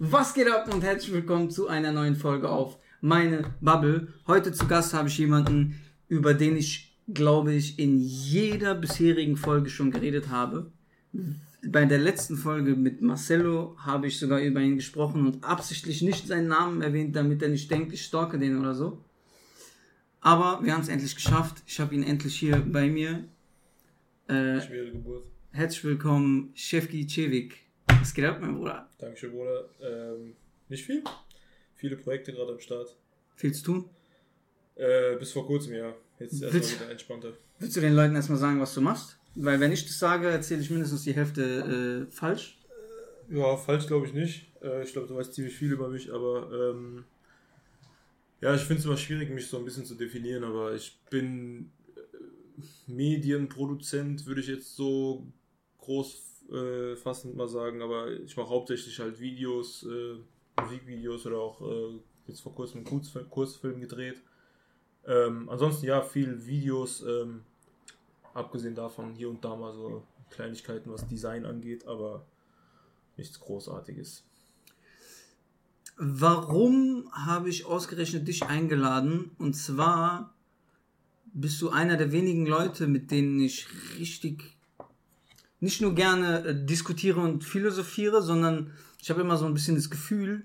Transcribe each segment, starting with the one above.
Was geht ab und herzlich willkommen zu einer neuen Folge auf meine Bubble. Heute zu Gast habe ich jemanden, über den ich, glaube ich, in jeder bisherigen Folge schon geredet habe. Bei der letzten Folge mit Marcello habe ich sogar über ihn gesprochen und absichtlich nicht seinen Namen erwähnt, damit er nicht denkt, ich stalke den oder so. Aber wir haben es endlich geschafft. Ich habe ihn endlich hier bei mir. Äh, Schwere Geburt. herzlich willkommen, Shefki Cevik. Was geht ab, mein Bruder? Dankeschön, Bruder. Ähm, nicht viel. Viele Projekte gerade am Start. Viel zu tun? Äh, bis vor kurzem, ja. Jetzt erstmal wieder entspannter. Willst du den Leuten erstmal sagen, was du machst? Weil wenn ich das sage, erzähle ich mindestens die Hälfte äh, falsch. Ja, falsch glaube ich nicht. Äh, ich glaube, du weißt ziemlich viel über mich, aber ähm, ja, ich finde es immer schwierig, mich so ein bisschen zu definieren, aber ich bin äh, Medienproduzent, würde ich jetzt so groß äh, fassend mal sagen, aber ich mache hauptsächlich halt Videos, äh, Musikvideos oder auch äh, jetzt vor kurzem einen Kurzfilm, Kurzfilm gedreht. Ähm, ansonsten ja, viel Videos, ähm, abgesehen davon hier und da mal so Kleinigkeiten, was Design angeht, aber nichts Großartiges. Warum habe ich ausgerechnet dich eingeladen? Und zwar bist du einer der wenigen Leute, mit denen ich richtig nicht nur gerne äh, diskutiere und philosophiere, sondern ich habe immer so ein bisschen das Gefühl,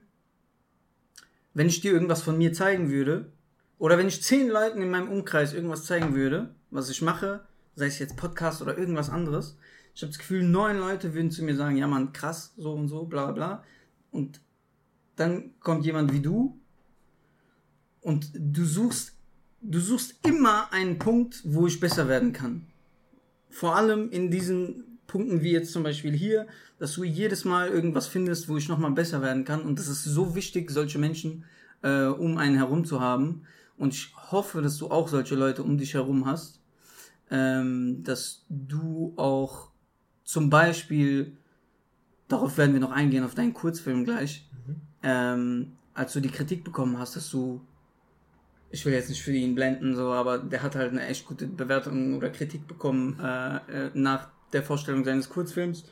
wenn ich dir irgendwas von mir zeigen würde, oder wenn ich zehn Leuten in meinem Umkreis irgendwas zeigen würde, was ich mache, sei es jetzt Podcast oder irgendwas anderes, ich habe das Gefühl, neun Leute würden zu mir sagen, ja man, krass, so und so, bla bla. Und dann kommt jemand wie du und du suchst, du suchst immer einen Punkt, wo ich besser werden kann. Vor allem in diesen Punkten wie jetzt zum Beispiel hier, dass du jedes Mal irgendwas findest, wo ich nochmal besser werden kann. Und das ist so wichtig, solche Menschen äh, um einen herum zu haben. Und ich hoffe, dass du auch solche Leute um dich herum hast. Ähm, dass du auch zum Beispiel, darauf werden wir noch eingehen, auf deinen Kurzfilm gleich, ähm, als du die Kritik bekommen hast, dass du, ich will jetzt nicht für ihn blenden, so, aber der hat halt eine echt gute Bewertung oder Kritik bekommen äh, äh, nach der Vorstellung seines Kurzfilms,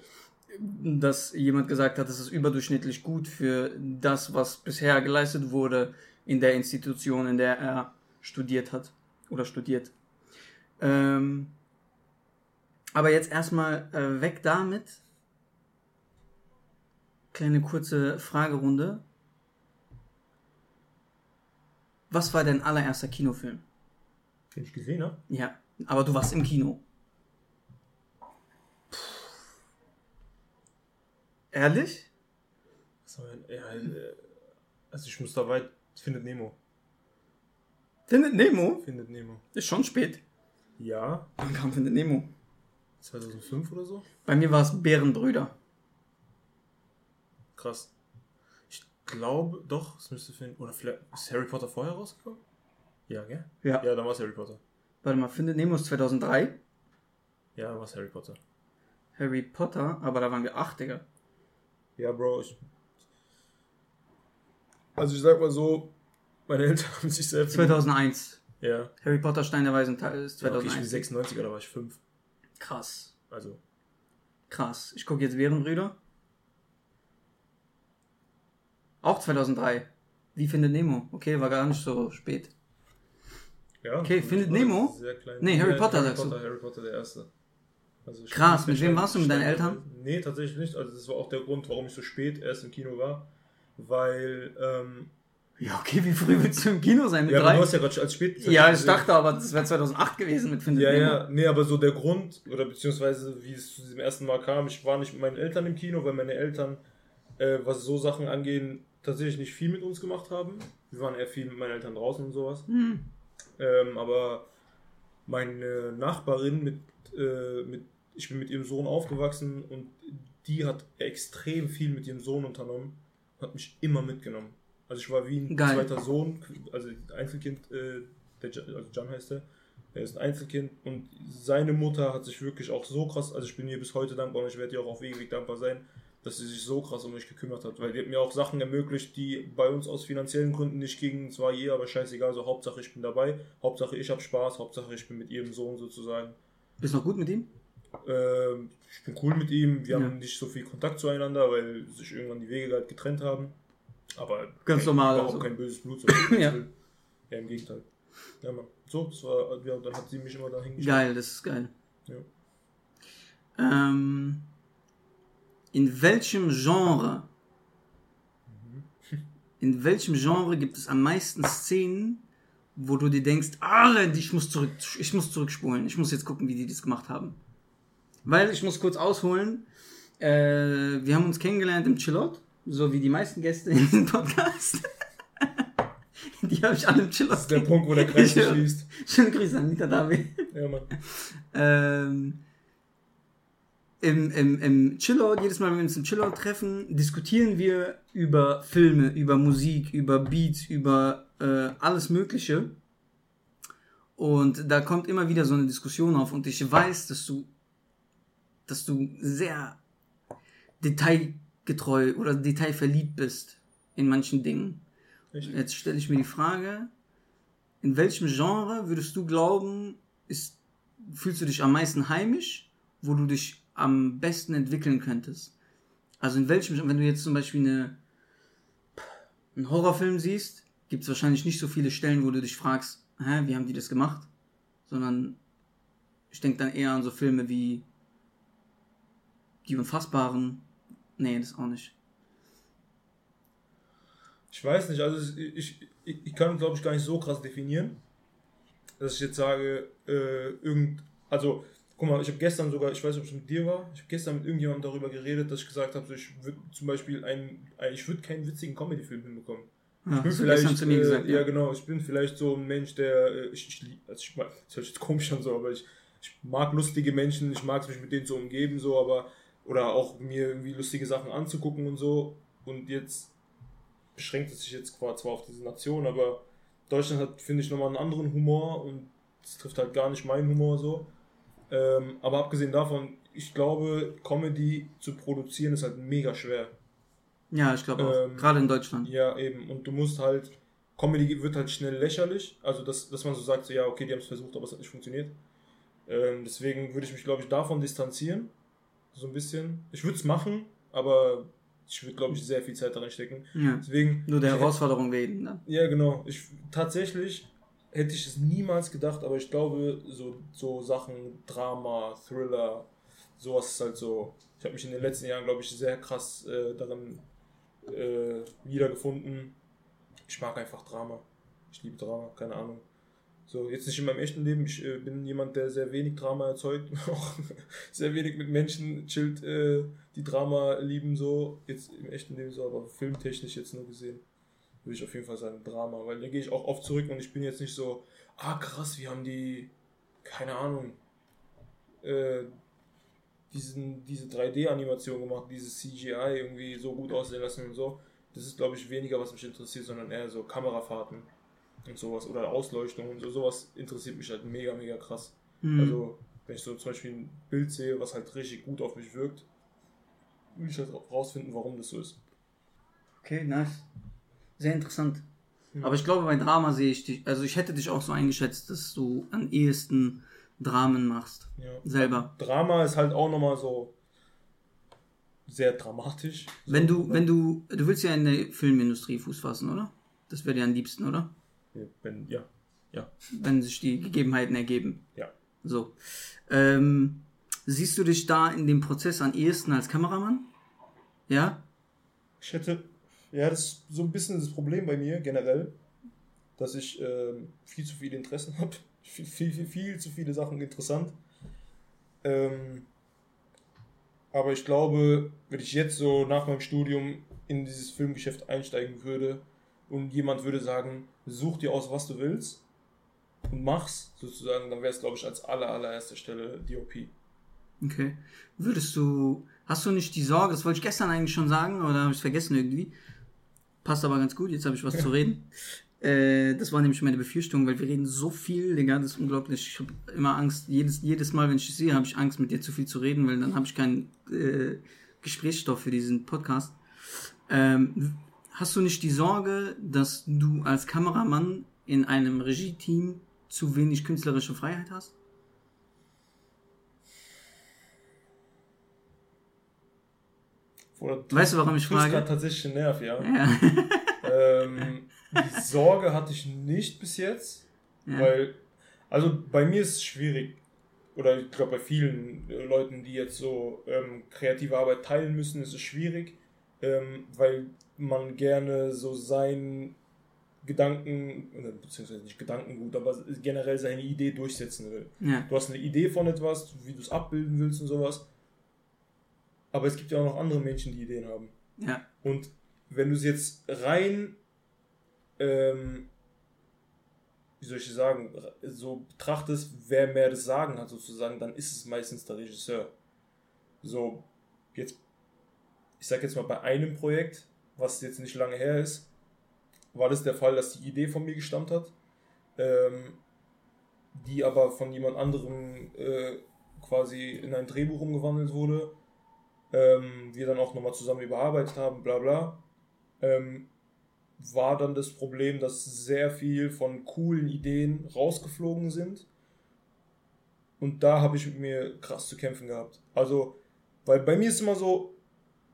dass jemand gesagt hat, es ist überdurchschnittlich gut für das, was bisher geleistet wurde in der Institution, in der er studiert hat oder studiert. Ähm, aber jetzt erstmal äh, weg damit. Kleine kurze Fragerunde. Was war dein allererster Kinofilm? Den ich gesehen habe. Ja, aber du warst im Kino. Ehrlich? Was war denn- Ja, äh, also ich muss da weit. Findet Nemo. Findet Nemo? Findet Nemo. Ist schon spät. Ja, Wann kam Findet Nemo? 2005 oder so. Bei mir war es Bärenbrüder. Krass. Ich glaube, doch, es müsste finden. Oder vielleicht ist Harry Potter vorher rausgekommen? Ja, gell? Ja. Ja, dann war es Harry Potter. Warte mal, Findet Nemo ist 2003. Ja, dann war es Harry Potter. Harry Potter, aber da waren wir acht, Digga. Ja, Bro, ich. Also ich sag mal so, meine Eltern haben sich selbst. 2001. Ja. Harry Potter Stein der Weisen Teil ist ja okay, ich 2001. bin 96, da war ich 5. Krass. Also, Krass. Ich gucke jetzt Bärenbrüder. Auch 2003. Wie findet Nemo? Okay, war gar nicht so spät. ja. Okay, Findet Nemo? Sehr klein. Nee, Harry Potter Harry sagst du. Potter, Harry Potter, der erste. Also Krass, mit wem warst du? Mit deinen Eltern? Nee, tatsächlich nicht. Also das war auch der Grund, warum ich so spät erst im Kino war. Weil, ähm, Ja, okay, wie früh willst du im Kino sein? Mit ja, drei? du hast ja gerade als spät. ja, ich dachte aber, das wäre 2008 gewesen mit Findet Ja, Nemo. ja, nee, aber so der Grund, oder beziehungsweise wie es zu diesem ersten Mal kam, ich war nicht mit meinen Eltern im Kino, weil meine Eltern, äh, was so Sachen angehen, tatsächlich nicht viel mit uns gemacht haben. Wir waren eher viel mit meinen Eltern draußen und sowas. Hm. Ähm, aber meine Nachbarin mit, äh, mit, ich bin mit ihrem Sohn aufgewachsen und die hat extrem viel mit ihrem Sohn unternommen, hat mich immer mitgenommen. Also ich war wie ein Geil. zweiter Sohn, also Einzelkind, äh, der, also Jan heißt er, er ist ein Einzelkind und seine Mutter hat sich wirklich auch so krass, also ich bin ihr bis heute dankbar und ich werde ihr auch auf ewig dankbar sein, dass sie sich so krass um mich gekümmert hat, weil die hat mir auch Sachen ermöglicht, die bei uns aus finanziellen Gründen nicht gingen. Es war je, aber scheißegal, so Hauptsache ich bin dabei, Hauptsache ich habe Spaß, Hauptsache ich bin mit ihrem Sohn sozusagen. Bist noch gut mit ihm? Ähm, ich bin cool mit ihm. Wir Ja. haben nicht so viel Kontakt zueinander, weil sich irgendwann die Wege halt getrennt haben. Aber Ganz normal, Überhaupt also. kein böses Blut. Ja. ja, im Gegenteil. Ja, Mann. So, das war, ja, dann hat sie mich immer dahin geschickt. Geil, das ist geil. Ja. Ähm, in welchem Genre, in welchem Genre gibt es am meisten Szenen, wo du dir denkst, ah, ich muss zurück, ich muss zurückspulen, ich muss jetzt gucken, wie die das gemacht haben. Weil ich muss kurz ausholen. Äh, wir haben uns kennengelernt im Chillot, so wie die meisten Gäste in diesem Podcast. die habe ich alle im Chillot. Das ist der Punkt, wo der Kreis sich schließt. Schöne Grüße an Mieter David. Ja, Mann. Ähm, im, im, im Chillout, jedes Mal, wenn wir uns im Chillout treffen, diskutieren wir über Filme, über Musik, über Beats, über äh, alles Mögliche. Und da kommt immer wieder so eine Diskussion auf und ich weiß, dass du, dass du sehr detailgetreu oder detailverliebt bist in manchen Dingen. Echt? Jetzt stelle ich mir die Frage, in welchem Genre würdest du glauben, ist, fühlst du dich am meisten heimisch, wo du dich am besten entwickeln könntest? Also in welchem, wenn du jetzt zum Beispiel eine, einen Horrorfilm siehst, gibt es wahrscheinlich nicht so viele Stellen, wo du dich fragst, hä, wie haben die das gemacht? Sondern ich denke dann eher an so Filme wie Die Unfassbaren. Nee, das auch nicht. Ich weiß nicht, also ich, ich, ich, kann glaube ich gar nicht so krass definieren, dass ich jetzt sage, äh, irgend, also guck mal, ich habe gestern sogar, ich weiß nicht, ob es mit dir war, ich habe gestern mit irgendjemandem darüber geredet, dass ich gesagt habe, so, ich würde zum Beispiel einen, ein, ich würde keinen witzigen Comedy-Film hinbekommen. Ja, Ich bin vielleicht, äh, gesagt. ja genau, ich bin vielleicht so ein Mensch, der, äh, ich, ich, also ich mag, das hört jetzt komisch an so, aber ich, ich mag lustige Menschen, ich mag es mich mit denen zu umgeben so, aber, oder auch mir irgendwie lustige Sachen anzugucken und so und jetzt beschränkt es sich jetzt zwar zwar auf diese Nation, aber Deutschland hat, finde ich, nochmal einen anderen Humor und es trifft halt gar nicht meinen Humor so. Ähm, aber abgesehen davon, ich glaube, Comedy zu produzieren ist halt mega schwer. Ja, ich glaube auch. Ähm, Gerade in Deutschland. Ja, eben. Und du musst halt, Comedy wird halt schnell lächerlich. Also, dass, dass man so sagt, so, ja, okay, die haben es versucht, aber es hat nicht funktioniert. Ähm, deswegen würde ich mich, glaube ich, davon distanzieren. So ein bisschen. Ich würde es machen, aber ich würde, glaube ich, sehr viel Zeit darin stecken. Ja. Deswegen. Nur der Herausforderung wegen. Ne? Ja, genau. Ich, tatsächlich hätte ich es niemals gedacht, aber ich glaube, so, so Sachen, Drama, Thriller, sowas ist halt so. Ich habe mich in den letzten Jahren, glaube ich, sehr krass äh, darin äh, wiedergefunden. Ich mag einfach Drama. Ich liebe Drama, keine Ahnung. So, jetzt nicht in meinem echten Leben. Ich äh, bin jemand, der sehr wenig Drama erzeugt. Auch sehr wenig mit Menschen chillt, äh, die Drama lieben, so. Jetzt im echten Leben so, aber filmtechnisch jetzt nur gesehen würde ich auf jeden Fall sagen Drama, weil da gehe ich auch oft zurück und ich bin jetzt nicht so, ah krass, wie haben die, keine Ahnung, äh, diesen, diese 3D-Animation gemacht, dieses CGI irgendwie so gut aussehen lassen und so. Das ist, glaube ich, weniger, was mich interessiert, sondern eher so Kamerafahrten und sowas oder Ausleuchtung und so. Sowas interessiert mich halt mega, mega krass. Mhm. Also, wenn ich so zum Beispiel ein Bild sehe, was halt richtig gut auf mich wirkt, will ich halt auch rausfinden, warum das so ist. Okay, nice. Sehr interessant. Mhm. Aber ich glaube, bei Drama sehe ich dich, also ich hätte dich auch so eingeschätzt, dass du am ehesten Dramen machst. Ja. Selber. Drama ist halt auch nochmal so sehr dramatisch. Wenn so, du, wenn du, du willst ja in der Filmindustrie Fuß fassen, oder? Das wäre dir am liebsten, oder? Wenn, ja. Ja. Wenn sich die Gegebenheiten ergeben. Ja. So. Ähm, siehst du dich da in dem Prozess am ehesten als Kameramann? Ja? Ich hätte, ja, das ist so ein bisschen das Problem bei mir generell, dass ich ähm, viel zu viele Interessen habe. Viel, viel, viel, viel zu viele Sachen interessant. Ähm, aber ich glaube, wenn ich jetzt so nach meinem Studium in dieses Filmgeschäft einsteigen würde und jemand würde sagen, such dir aus, was du willst und mach's sozusagen, dann wäre es, glaube ich, als aller, allererster Stelle DOP. Okay. Würdest du, hast du nicht die Sorge, das wollte ich gestern eigentlich schon sagen, oder habe ich es vergessen irgendwie? Passt aber ganz gut, jetzt habe ich was zu reden. Äh, das war nämlich meine Befürchtung, weil wir reden so viel, Digga, das ist unglaublich. Ich habe immer Angst, jedes, jedes Mal, wenn ich dich sehe, habe ich Angst, mit dir zu viel zu reden, weil dann habe ich keinen äh, Gesprächsstoff für diesen Podcast. Ähm, Hast du nicht die Sorge, dass du als Kameramann in einem Regie-Team zu wenig künstlerische Freiheit hast? Oder weißt du, warum ich frage? Das ist tatsächlich ein Nerv, ja. ja. ähm, die Sorge hatte ich nicht bis jetzt, ja. weil, also bei mir ist es schwierig, oder ich glaube bei vielen äh, Leuten, die jetzt so ähm, kreative Arbeit teilen müssen, ist es schwierig, ähm, weil man gerne so seinen Gedanken, beziehungsweise nicht Gedankengut, aber generell seine Idee durchsetzen will. ja. Du hast eine Idee von etwas, wie du es abbilden willst und sowas. Aber es gibt ja auch noch andere Menschen, die Ideen haben. Ja. Und wenn du es jetzt rein, ähm, wie soll ich sagen, so betrachtest, wer mehr das Sagen hat sozusagen, dann ist es meistens der Regisseur. So, jetzt, ich sag jetzt mal bei einem Projekt, was jetzt nicht lange her ist, war das der Fall, dass die Idee von mir gestammt hat, ähm, die aber von jemand anderem äh, quasi in ein Drehbuch umgewandelt wurde ähm, wir dann auch nochmal zusammen überarbeitet haben, bla bla, ähm, war dann das Problem, dass sehr viel von coolen Ideen rausgeflogen sind. Und da habe ich mit mir krass zu kämpfen gehabt. Also, weil bei mir ist immer so,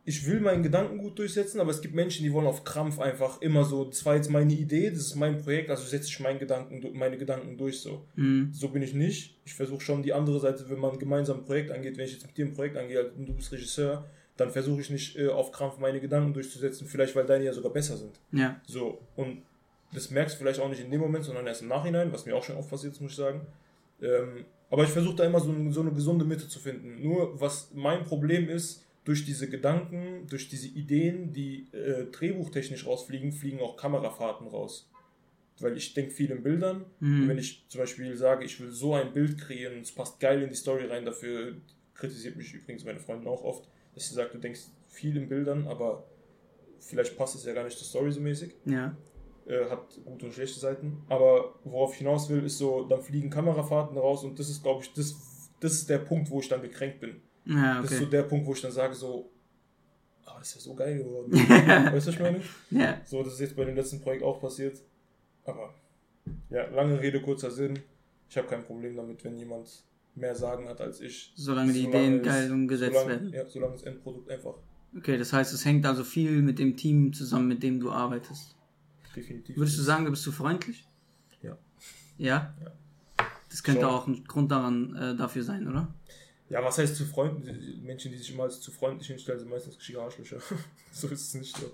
ich will meinen Gedanken gut durchsetzen, aber es gibt Menschen, die wollen auf Krampf einfach immer so, das war jetzt meine Idee, das ist mein Projekt, also setze ich meinen Gedanken, meine Gedanken durch so. Mhm. So bin ich nicht. Ich versuche schon die andere Seite, wenn man gemeinsam ein Projekt angeht, wenn ich jetzt mit dir ein Projekt angehe und du bist Regisseur, dann versuche ich nicht äh, auf Krampf meine Gedanken durchzusetzen, vielleicht weil deine ja sogar besser sind. Ja. So, und das merkst du vielleicht auch nicht in dem Moment, sondern erst im Nachhinein, was mir auch schon oft passiert ist, muss ich sagen. Ähm, aber ich versuche da immer so, so eine gesunde Mitte zu finden. Nur was mein Problem ist, durch diese Gedanken, durch diese Ideen, die äh, drehbuchtechnisch rausfliegen, fliegen auch Kamerafahrten raus. Weil ich denke viel in Bildern. Mhm. Wenn ich zum Beispiel sage, ich will so ein Bild kreieren, es passt geil in die Story rein, dafür kritisiert mich übrigens meine Freundin auch oft, dass sie sagt, du denkst viel in Bildern, aber vielleicht passt es ja gar nicht zur Story so mäßig Ja. äh, hat gute und schlechte Seiten. Aber worauf ich hinaus will, ist so, dann fliegen Kamerafahrten raus und das ist, glaube ich, das, das ist der Punkt, wo ich dann gekränkt bin. Ja, Das ist so okay. der Punkt, wo ich dann sage, so, aber das ist ja so geil geworden. weißt du, was ich meine? Ja. So, das ist jetzt bei dem letzten Projekt auch passiert. Aber, ja, lange Rede, kurzer Sinn. Ich habe kein Problem damit, wenn jemand mehr Sagen hat als ich. Solange die Solange Ideen geil umgesetzt solange, werden. Ja, solange das Endprodukt einfach Okay, das heißt, es hängt also viel mit dem Team zusammen, mit dem du arbeitest. definitiv. Würdest du sagen, du bist zu freundlich? Ja. Ja? Ja. Das könnte Schon. auch ein Grund daran äh, dafür sein, oder? Ja, was heißt zu freundlich? Menschen, die sich immer als zu freundlich hinstellen, sind meistens richtige Arschlöcher. so ist es nicht so.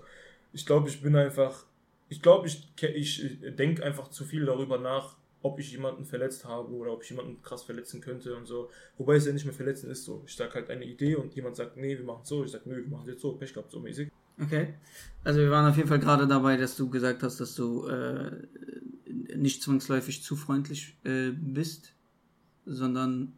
Ich glaube, ich bin einfach. Ich glaube, ich, ich denke einfach zu viel darüber nach, ob ich jemanden verletzt habe oder ob ich jemanden krass verletzen könnte und so. Wobei es ja nicht mehr verletzen ist so. Ich sage halt eine Idee und jemand sagt, nee, wir machen es so. Ich sage, nö, wir machen es jetzt so. Pech gehabt, so mäßig. Okay. Also wir waren auf jeden Fall gerade dabei, dass du gesagt hast, dass du äh, nicht zwangsläufig zu freundlich äh, bist, sondern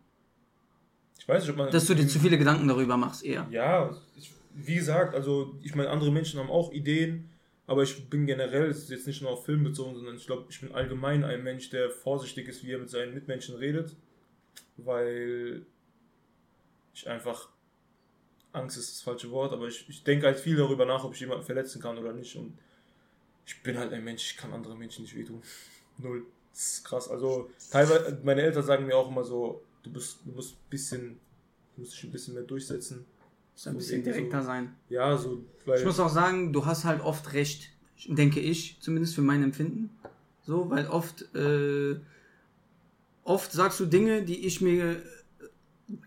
Ich weiß nicht, ob man. dass du dir zu viele Gedanken darüber machst eher. Ja, ich, wie gesagt, also ich meine, andere Menschen haben auch Ideen, aber ich bin generell, es ist jetzt nicht nur auf Film bezogen, sondern ich glaube, ich bin allgemein ein Mensch, der vorsichtig ist, wie er mit seinen Mitmenschen redet, weil ich einfach, Angst ist das falsche Wort, aber ich, ich denke halt viel darüber nach, ob ich jemanden verletzen kann oder nicht und ich bin halt ein Mensch, ich kann andere Menschen nicht wehtun. Null. Das ist krass. Also teilweise, meine Eltern sagen mir auch immer so, du bist, du musst ein bisschen, du musst dich ein bisschen mehr durchsetzen. So ein bisschen direkter so. sein. Ja, so, weil. Ich muss auch sagen, du hast halt oft recht, denke ich, zumindest für mein Empfinden. So, weil oft, äh, oft sagst du Dinge, die ich mir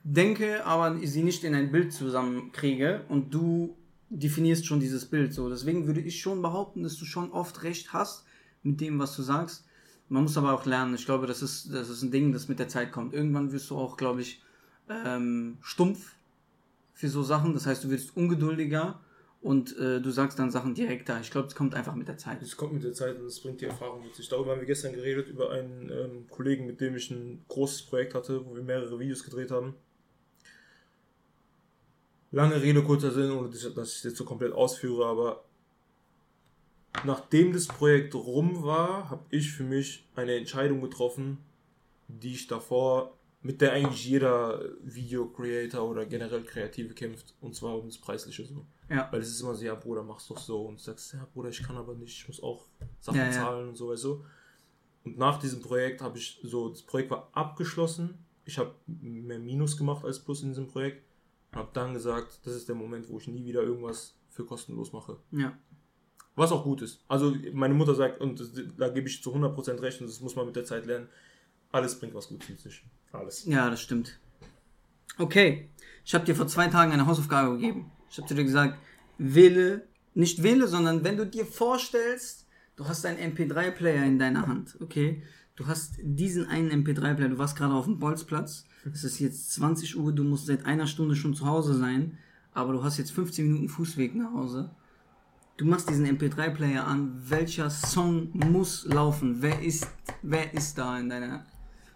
denke, aber sie nicht in ein Bild zusammenkriege und du definierst schon dieses Bild so. Deswegen würde ich schon behaupten, dass du schon oft recht hast mit dem, was du sagst. Man muss aber auch lernen. Ich glaube, das ist, das ist ein Ding, das mit der Zeit kommt. Irgendwann wirst du auch, glaube ich, ähm, stumpf für so Sachen. Das heißt, du wirst ungeduldiger und äh, du sagst dann Sachen direkter. Ich glaube, es kommt einfach mit der Zeit. Es kommt mit der Zeit und es bringt die Erfahrung mit sich. Darüber haben wir gestern geredet, über einen ähm, Kollegen, mit dem ich ein großes Projekt hatte, wo wir mehrere Videos gedreht haben. Lange Rede, kurzer Sinn, ohne dass ich es jetzt so komplett ausführe, aber nachdem das Projekt rum war, habe ich für mich eine Entscheidung getroffen, die ich davor, mit der eigentlich jeder Video-Creator oder generell Kreative kämpft, und zwar um das Preisliche so. Ja. Weil es ist immer so, ja Bruder, mach's doch so. Und du sagst, ja Bruder, ich kann aber nicht, ich muss auch Sachen Ja, ja. zahlen und so, weißt du. Und nach diesem Projekt habe ich so, das Projekt war abgeschlossen. Ich habe mehr Minus gemacht als Plus in diesem Projekt. Hab dann gesagt, das ist der Moment, wo ich nie wieder irgendwas für kostenlos mache. Ja. Was auch gut ist. Also meine Mutter sagt, und da gebe ich zu 100% recht, und das muss man mit der Zeit lernen, alles bringt was Gutes mit sich. Alles. Ja, das stimmt. Okay, ich habe dir vor zwei Tagen eine Hausaufgabe gegeben. Ich habe dir gesagt, wähle, nicht wähle, sondern wenn du dir vorstellst, du hast einen MP3-Player in deiner Hand, okay? Du hast diesen einen MP3-Player, du warst gerade auf dem Bolzplatz, es ist jetzt 20 Uhr, du musst seit einer Stunde schon zu Hause sein, aber du hast jetzt 15 Minuten Fußweg nach Hause. Du machst diesen MP3-Player an, welcher Song muss laufen? Wer ist, wer ist da in deiner,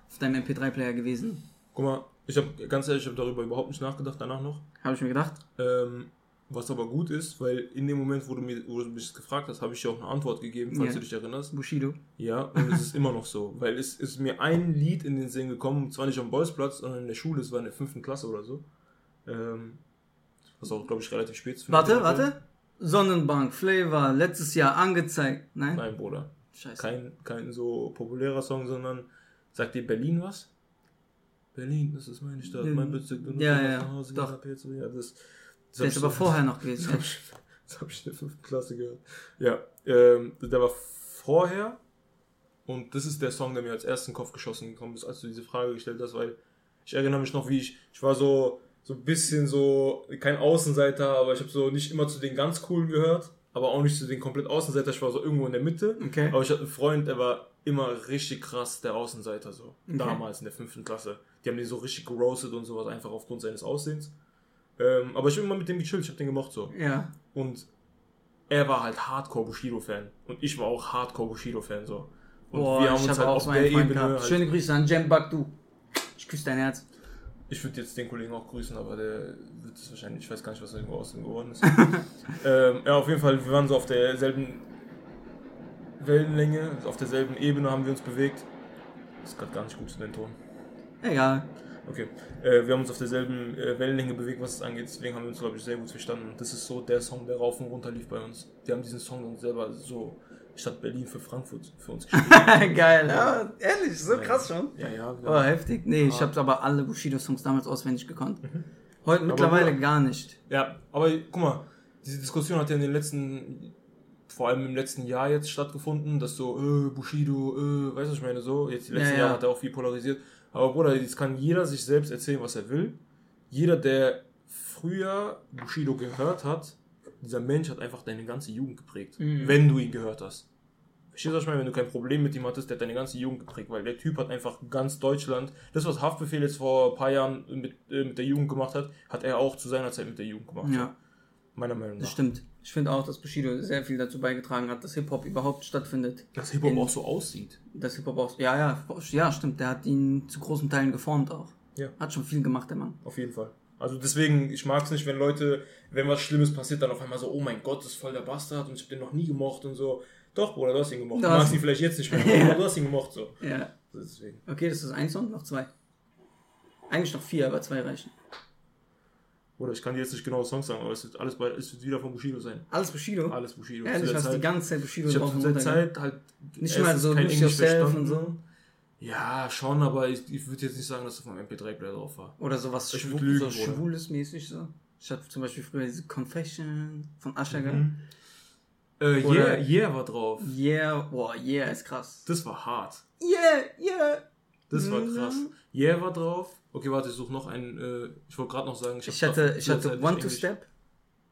auf deinem MP3-Player gewesen? Guck mal, ich habe ganz ehrlich, ich habe darüber überhaupt nicht nachgedacht danach noch. Habe ich mir gedacht. Ähm, was aber gut ist, weil in dem Moment, wo du, mir, wo du mich gefragt hast, habe ich dir auch eine Antwort gegeben, falls Ja. du dich erinnerst. Bushido. Ja, und es ist immer noch so, weil es ist mir ein Lied in den Sinn gekommen, zwar nicht am Bolzplatz, sondern in der Schule, es war in der fünften Klasse oder so. Ähm, was auch, glaube ich, relativ spät ist. Warte, warte. Sonnenbank, Flavor, letztes Jahr angezeigt. Nein? Nein, Bruder. Scheiße. Kein, kein so populärer Song, sondern sagt dir Berlin was? Berlin, das ist meine Stadt, mein Bezirk. du Ja, ja, nach Hause, doch. Pilz, ja, das, das ist aber vorher noch Das gewesen. habe das hab ich in der fünften Klasse gehört. Ja, ähm, der war vorher und das ist der Song, der mir als ersten Kopf geschossen gekommen ist, als du diese Frage gestellt hast, weil ich erinnere mich noch, wie ich, ich war so, so ein bisschen so, kein Außenseiter, aber ich habe so nicht immer zu den ganz coolen gehört, aber auch nicht zu den komplett Außenseiter, ich war so irgendwo in der Mitte. Okay. Aber ich hatte einen Freund, der war immer richtig krass der Außenseiter so. Okay. Damals in der fünften Klasse. Die haben den so richtig geroastet und sowas, einfach aufgrund seines Aussehens. Ähm, aber ich bin immer mit dem gechillt, ich habe den gemocht so. Ja. Und er war halt Hardcore Bushido-Fan. Und ich war auch Hardcore Bushido-Fan so. Und Boah, ich habe auch so einen Freund gehabt. halt, Schöne Grüße an Jem Bakdu. Ich küsse dein Herz. Ich würde jetzt den Kollegen auch grüßen, aber der wird es wahrscheinlich, ich weiß gar nicht, was irgendwo aus ihm geworden ist. ähm, ja, auf jeden Fall, wir waren so auf derselben Wellenlänge, auf derselben Ebene haben wir uns bewegt. Das ist gerade gar nicht gut zu den Ton. Egal. Okay. Äh, wir haben uns auf derselben äh, Wellenlänge bewegt, was es angeht, deswegen haben wir uns, glaube ich, sehr gut verstanden. Das ist so der Song, der rauf und runter lief bei uns. Wir haben diesen Song dann selber so statt Berlin für Frankfurt für uns gespielt. Geil, ja. Ehrlich, so krass schon. ja, ja. wir- Oh, heftig. Nee, ich Ja. habe aber alle Bushido-Songs damals auswendig gekonnt. Heute mittlerweile Bruder- gar nicht. Ja, aber guck mal, diese Diskussion hat ja in den letzten, vor allem im letzten Jahr jetzt stattgefunden, dass so, äh, Bushido, äh, weißt du, was ich meine, so, jetzt die letzten Ja, ja. Jahre hat er auch viel polarisiert. Aber Bruder, jetzt kann jeder sich selbst erzählen, was er will. Jeder, der früher Bushido gehört hat, dieser Mensch hat einfach deine ganze Jugend geprägt, Mhm. wenn du ihn gehört hast. Verstehst du, was ich meine? Wenn du kein Problem mit ihm hattest, der hat deine ganze Jugend geprägt, weil der Typ hat einfach ganz Deutschland, das, was Haftbefehl jetzt vor ein paar Jahren mit, äh, mit der Jugend gemacht hat, hat er auch zu seiner Zeit mit der Jugend gemacht. Ja, Meiner Meinung nach. das stimmt. Ich finde auch, dass Bushido sehr viel dazu beigetragen hat, dass Hip-Hop überhaupt stattfindet. Dass Hip-Hop auch so aussieht. Dass Hip-Hop auch. Ja, ja, ja, stimmt. Der hat ihn zu großen Teilen geformt auch. Ja. Hat schon viel gemacht, der Mann. Auf jeden Fall. Also deswegen, ich mag es nicht, wenn Leute, wenn was Schlimmes passiert, dann auf einmal so, oh mein Gott, das ist voll der Bastard und ich habe den noch nie gemocht und so. Doch, Bruder, du hast ihn gemocht. Du Du hast- magst ihn vielleicht jetzt nicht mehr, Ja. aber du hast ihn gemocht so. Ja. Deswegen. Okay, das ist ein Song, noch zwei. Eigentlich noch vier, aber zwei reichen. Oder ich kann dir jetzt nicht genau Songs sagen, aber es wird alles bei, es wird wieder von Bushido sein. Alles Bushido? Alles Bushido. Ehrlich, hast du die Zeit- ganze Zeit Bushido ich drauf zu und der runter Zeit halt Nicht mal so Englisch Yourself und so. Ja, schon, aber ich, ich würde jetzt nicht sagen, dass das vom MP3-Player drauf war. Oder sowas Ich Schwu würd lügen, so schwules mäßig so. Ich hatte zum Beispiel früher diese Confession von Usher. Mhm. Äh, yeah, yeah war drauf. Yeah, boah, yeah ist krass. Das war hart. Yeah, yeah. Das war Mhm. krass. Yeah war drauf. Okay, warte, ich suche noch einen. Äh, ich wollte gerade noch sagen, Ich hab hatte, ich hatte One to Englisch. Step.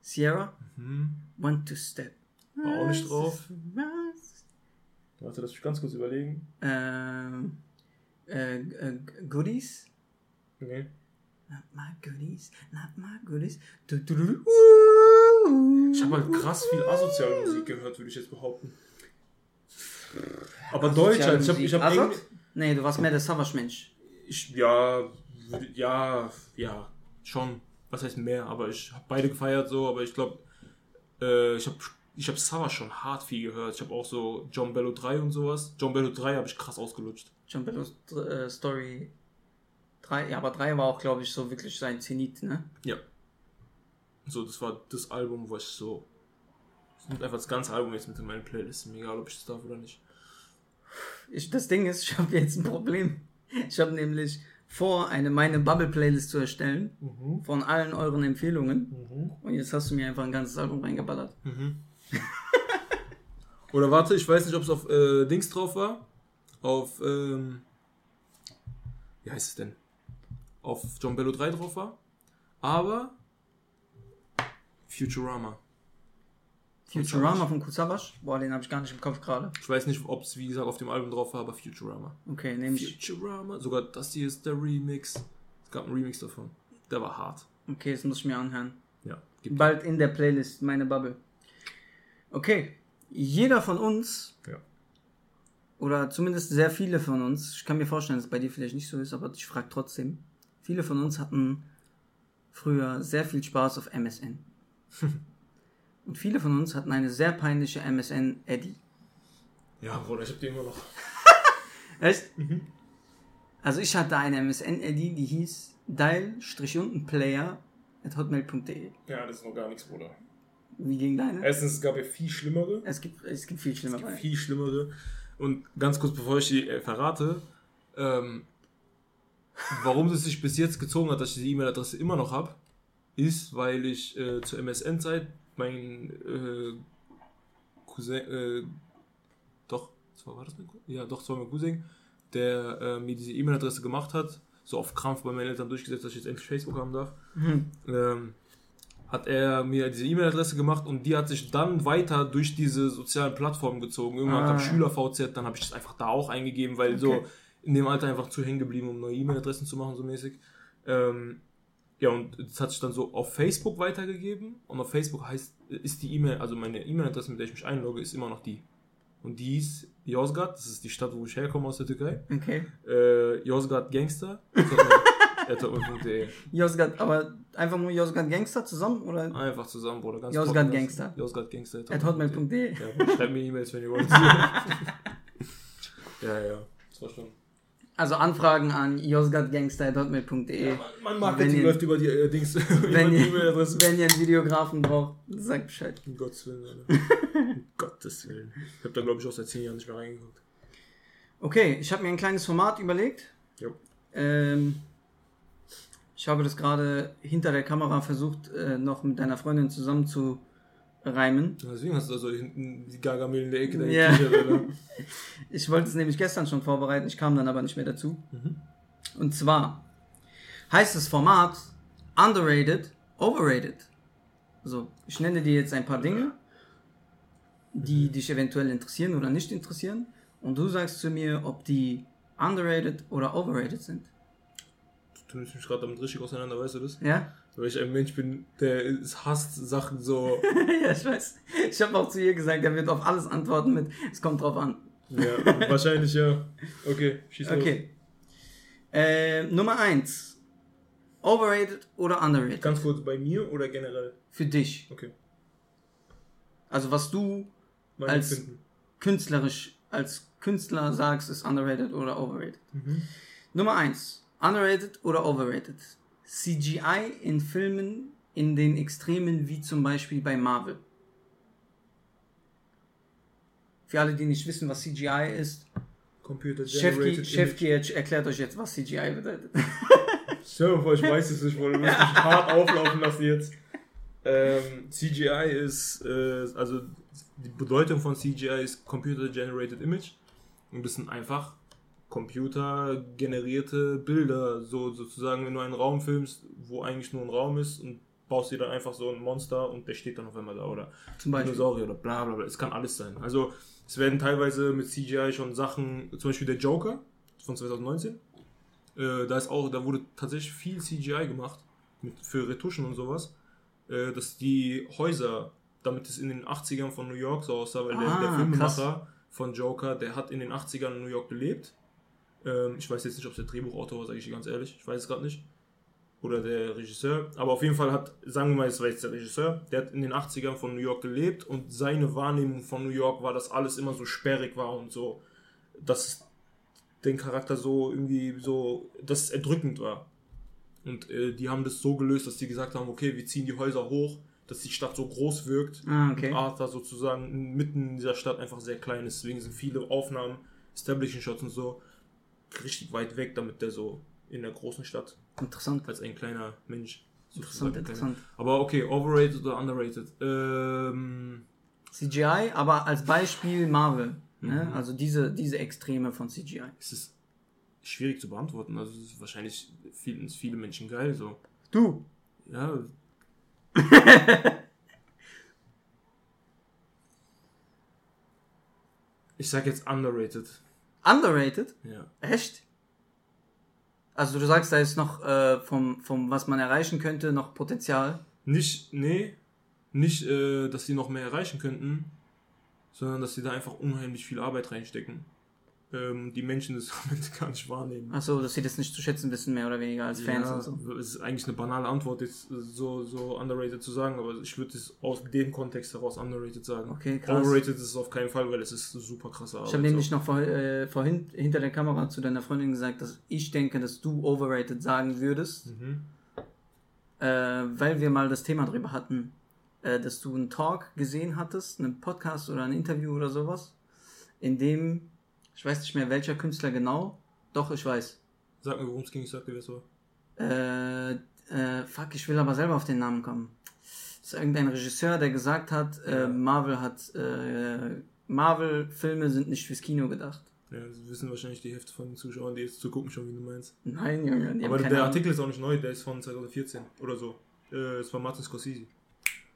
Sierra. Hm, One to Step. war auch nicht drauf. Warte, lass mich ganz kurz überlegen. Ähm, äh, äh, Goodies. Okay. Not my goodies, not my goodies. Du, du, du. Uh. Ich habe halt krass viel asoziale Musik gehört, würde ich jetzt behaupten. Aber Asoziale Deutsch halt. Ich habe ich hab? Engl- Nee, du warst mehr der Savage-Mensch. ich, ja, ja, ja, schon. Was heißt mehr? Aber ich habe beide gefeiert so, aber ich glaube, äh, ich habe ich hab Savage schon hart viel gehört. Ich habe auch so John Bello 3 und sowas. John Bello 3 habe ich krass ausgelutscht. John Bellows äh, Story 3. Ja, aber 3 war auch, glaube ich, so wirklich sein Zenit, ne? Ja. So, das war das Album, wo ich so. Ich nehme einfach das ganze Album jetzt mit in meine Playlist. Egal, ob ich das darf oder nicht. Ich, das Ding ist, ich habe jetzt ein Problem. Ich habe nämlich vor, eine meine Bubble Playlist zu erstellen Mhm. von allen euren Empfehlungen. Und jetzt hast du mir einfach ein ganzes Album reingeballert. Oder warte, ich weiß nicht, ob es auf äh, Dings drauf war. Auf, ähm, wie heißt es denn? Auf John Bello 3 drauf war. Aber Futurama. Futurama von Kusabash? Boah, den habe ich gar nicht im Kopf gerade. Ich weiß nicht, ob es wie gesagt auf dem Album drauf war, aber Futurama. Okay, nehme ich. Futurama, sogar das hier ist der Remix. Es gab einen Remix davon. Der war hart. Okay, das muss ich mir anhören. Ja. Bald in der Playlist, meine Bubble. Okay, jeder von uns, Ja. oder zumindest sehr viele von uns, ich kann mir vorstellen, dass es bei dir vielleicht nicht so ist, aber ich frage trotzdem, viele von uns hatten früher sehr viel Spaß auf MSN. Und viele von uns hatten eine sehr peinliche MSN-Eddy. Ja, Bruder, ich hab die immer noch. Echt? Also ich hatte eine MSN-Eddy, die hieß dial-player at hotmail.de. Ja, das ist noch gar nichts, Bruder. Wie ging deine? Erstens, es gab ja viel schlimmere. Es gibt, es gibt viel schlimmer. bei. viel schlimmere. Und ganz kurz, bevor ich die äh, verrate, ähm, warum es sich bis jetzt gezogen hat, dass ich die E-Mail-Adresse immer noch habe, ist, weil ich äh, zur MSN-Zeit mein äh, Cousin, äh, doch, zwar war das mein Cousin? Ja, doch, das war mein Cousin, der äh, mir diese E-Mail-Adresse gemacht hat, so auf Krampf bei meinen Eltern durchgesetzt, dass ich jetzt endlich Facebook haben darf. Ähm, hat er mir diese E-Mail-Adresse gemacht und die hat sich dann weiter durch diese sozialen Plattformen gezogen. Irgendwann Ah. kam Schüler-VZ, dann habe ich das einfach da auch eingegeben, weil so Okay. in dem Alter einfach zu hängen geblieben, um neue E-Mail-Adressen zu machen, so mäßig. Ähm, ja, und das hat sich dann so auf Facebook weitergegeben und auf Facebook heißt, ist die E-Mail, also meine E-Mail-Adresse, mit der ich mich einlogge, ist immer noch die. Und die ist Yozgat, das ist die Stadt, wo ich herkomme aus der Türkei. Okay. Äh, Yozgat Gangster. Hotmail.de. Yozgat, aber einfach nur Yozgat Gangster zusammen oder Einfach zusammen, Bruder. Ganz das- Gangster. Yozgat Gangster. at hotmail.de? Ja, schreibt mir E-Mails, wenn ihr wollt. ja, ja. Das war schon. Also Anfragen an yozgatgangster.hotmail.de. Mein Marketing Wenn ihr- läuft über die äh, Dings. wenn, ihr, wenn ihr einen Videografen braucht, sagt Bescheid. Um Gottes Willen, Alter. Um Gottes Willen. Ich habe da, glaube ich, auch seit 10 Jahren nicht mehr reingeguckt. Okay, ich habe mir ein kleines Format überlegt. Jo. Ähm, ich habe das gerade hinter der Kamera versucht, äh, noch mit deiner Freundin zusammen zu reimen. Deswegen hast du da so die Gargamel in der Ecke Ja. gekichert, Alter. Ich wollte es nämlich gestern schon vorbereiten, ich kam dann aber nicht mehr dazu. Mhm. Und zwar heißt das Format Underrated, Overrated. So, ich nenne dir jetzt ein paar Dinge, die dich eventuell interessieren oder nicht interessieren. Und du sagst zu mir, ob die underrated oder overrated sind. Du nimmst mich gerade damit richtig auseinander, weißt du das? Ja? Weil ich ein Mensch bin, der es hasst, Sachen so. ja, ich weiß. Ich habe auch zu ihr gesagt, er wird auf alles antworten mit, es kommt drauf an. ja, wahrscheinlich ja. Okay, schieß los. Okay. Äh, Nummer eins. Overrated oder underrated? Ganz kurz, bei mir oder generell? Für dich. Okay. Also was du Mein Als- Empfinden. künstlerisch als Künstler sagst, ist underrated oder overrated. Nummer eins. Underrated oder overrated? CGI in Filmen in den Extremen wie zum Beispiel bei Marvel. Für alle, die nicht wissen, was CGI ist, Chefki, erklärt euch jetzt, was CGI bedeutet. Stell dir vor, ich weiß es nicht, Bruder. Du musst mich hart auflaufen lassen jetzt. Ähm, CGI ist, äh, also die Bedeutung von CGI ist Computer Generated Image. Und das sind einfach computergenerierte Bilder, so sozusagen, wenn du einen Raum filmst, wo eigentlich nur ein Raum ist und baust dir dann einfach so ein Monster und der steht dann auf einmal da oder Zum Beispiel. Dinosaurier oder bla bla bla. Es kann alles sein. Also es werden teilweise mit CGI schon Sachen, zum Beispiel der Joker von 2019. Äh, da ist auch, da wurde tatsächlich viel CGI gemacht mit, für Retuschen und sowas, äh, dass die Häuser, damit es in den 80ern von New York so aussah, weil der, Ah, der Filmemacher von Joker, der hat in den 80ern in New York gelebt. Ähm, ich weiß jetzt nicht, ob es der Drehbuchautor war, sage ich dir ganz ehrlich. Ich weiß es gerade nicht. Oder der Regisseur. Aber auf jeden Fall hat, sagen wir mal, es war jetzt der Regisseur, der hat in den 80ern von New York gelebt und seine Wahrnehmung von New York war, dass alles immer so sperrig war und so, dass es den Charakter so irgendwie so, dass es erdrückend war. Und äh, die haben das so gelöst, dass die gesagt haben, okay, wir ziehen die Häuser hoch, dass die Stadt so groß wirkt. Ah, okay. Und Arthur sozusagen mitten in dieser Stadt einfach sehr klein ist. Deswegen sind viele Aufnahmen, Establishing Shots und so, richtig weit weg, damit der so in der großen Stadt Interessant. als ein kleiner Mensch. Interessant, interessant. Aber okay, overrated oder underrated? Ähm, CGI, aber als Beispiel Marvel. Ne? Mhm. Also diese, diese Extreme von CGI. es ist schwierig zu beantworten. Also es ist wahrscheinlich finden es viele Menschen geil. So. Du. Ja. ich sag jetzt underrated. Underrated? Ja. Echt? Also du sagst, da ist noch äh, vom, vom, was man erreichen könnte, noch Potenzial. Nicht, nee, nicht, äh, dass sie noch mehr erreichen könnten, sondern dass sie da einfach unheimlich viel Arbeit reinstecken. Ähm, die Menschen das am Ende gar nicht wahrnehmen. Achso, dass sie das nicht zu schätzen wissen, mehr oder weniger als Fans ja, und so. Es ist eigentlich eine banale Antwort, jetzt so, so underrated zu sagen, aber ich würde es aus dem Kontext heraus underrated sagen. Okay, krass. Overrated ist es auf keinen Fall, weil es ist super krasse Arbeit. Ich habe nämlich noch vor, äh, vorhin hinter der Kamera zu deiner Freundin gesagt, dass ich denke, dass du overrated sagen würdest, Mhm. äh, weil wir mal das Thema drüber hatten, äh, dass du einen Talk gesehen hattest, einen Podcast oder ein Interview oder sowas, in dem, ich weiß nicht mehr welcher Künstler genau, doch, ich weiß. Sag mir, worum es ging, ich sag dir, wer es war. Äh, äh, fuck, ich will aber selber auf den Namen kommen. Das ist irgendein Regisseur, der gesagt hat, äh. Marvel hat, äh, Marvel-Filme sind nicht fürs Kino gedacht. Ja, das wissen wahrscheinlich die Hälfte von den Zuschauern, die jetzt zu gucken schon, wie du meinst. Nein, Junge, die Aber der Ahnung. Artikel ist auch nicht neu, der ist von 2014 oder so. Äh, es war Martin Scorsese.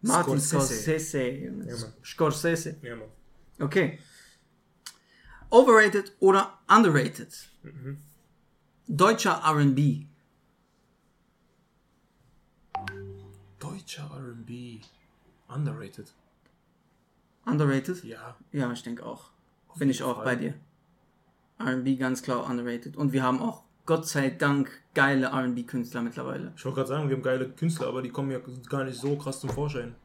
Martin Scorsese. Scorsese. Junge. Ja, Mann. Scorsese. Ja, Mann. Okay. Overrated oder underrated? Mhm. Deutscher R&B. Deutscher RB. Underrated. Underrated? Ja. Ja, ich denke auch. Bin ich auch Fall. bei dir. R&B ganz klar underrated. Und wir haben auch, Gott sei Dank, geile R&B-Künstler mittlerweile. Ich wollte gerade sagen, wir haben geile Künstler, aber die kommen ja gar nicht so krass zum Vorschein.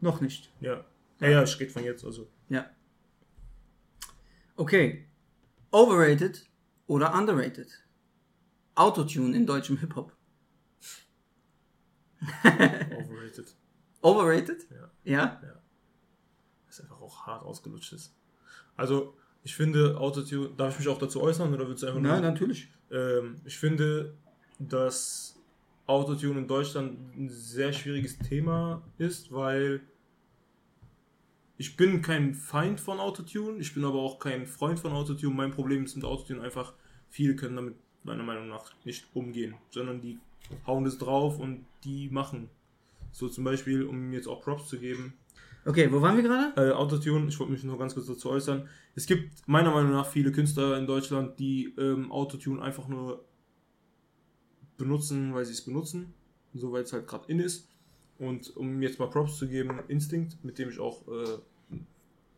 Noch nicht. Ja. Ja, ja, ich rede von jetzt, also. Ja. Okay. Overrated oder underrated? Autotune in deutschem Hip-Hop. Overrated. Overrated? Ja. Ja? ist einfach auch hart ausgelutscht ist. Also, ich finde, Autotune, darf ich mich auch dazu äußern oder willst du einfach Nein, nur? natürlich. Ähm, ich finde, dass Autotune in Deutschland ein sehr schwieriges Thema ist, weil ich bin kein Feind von Autotune, ich bin aber auch kein Freund von Autotune. Mein Problem ist mit Autotune einfach, viele können damit meiner Meinung nach nicht umgehen, sondern die hauen es drauf und die machen. So zum Beispiel, um jetzt auch Props zu geben, Okay, wo waren wir gerade? äh, Autotune, ich wollte mich nur ganz kurz dazu äußern. Es gibt meiner Meinung nach viele Künstler in Deutschland, die ähm, Autotune einfach nur benutzen, weil sie es benutzen, so weil es halt gerade in ist. Und um jetzt mal Props zu geben, Instinct, mit dem ich auch äh,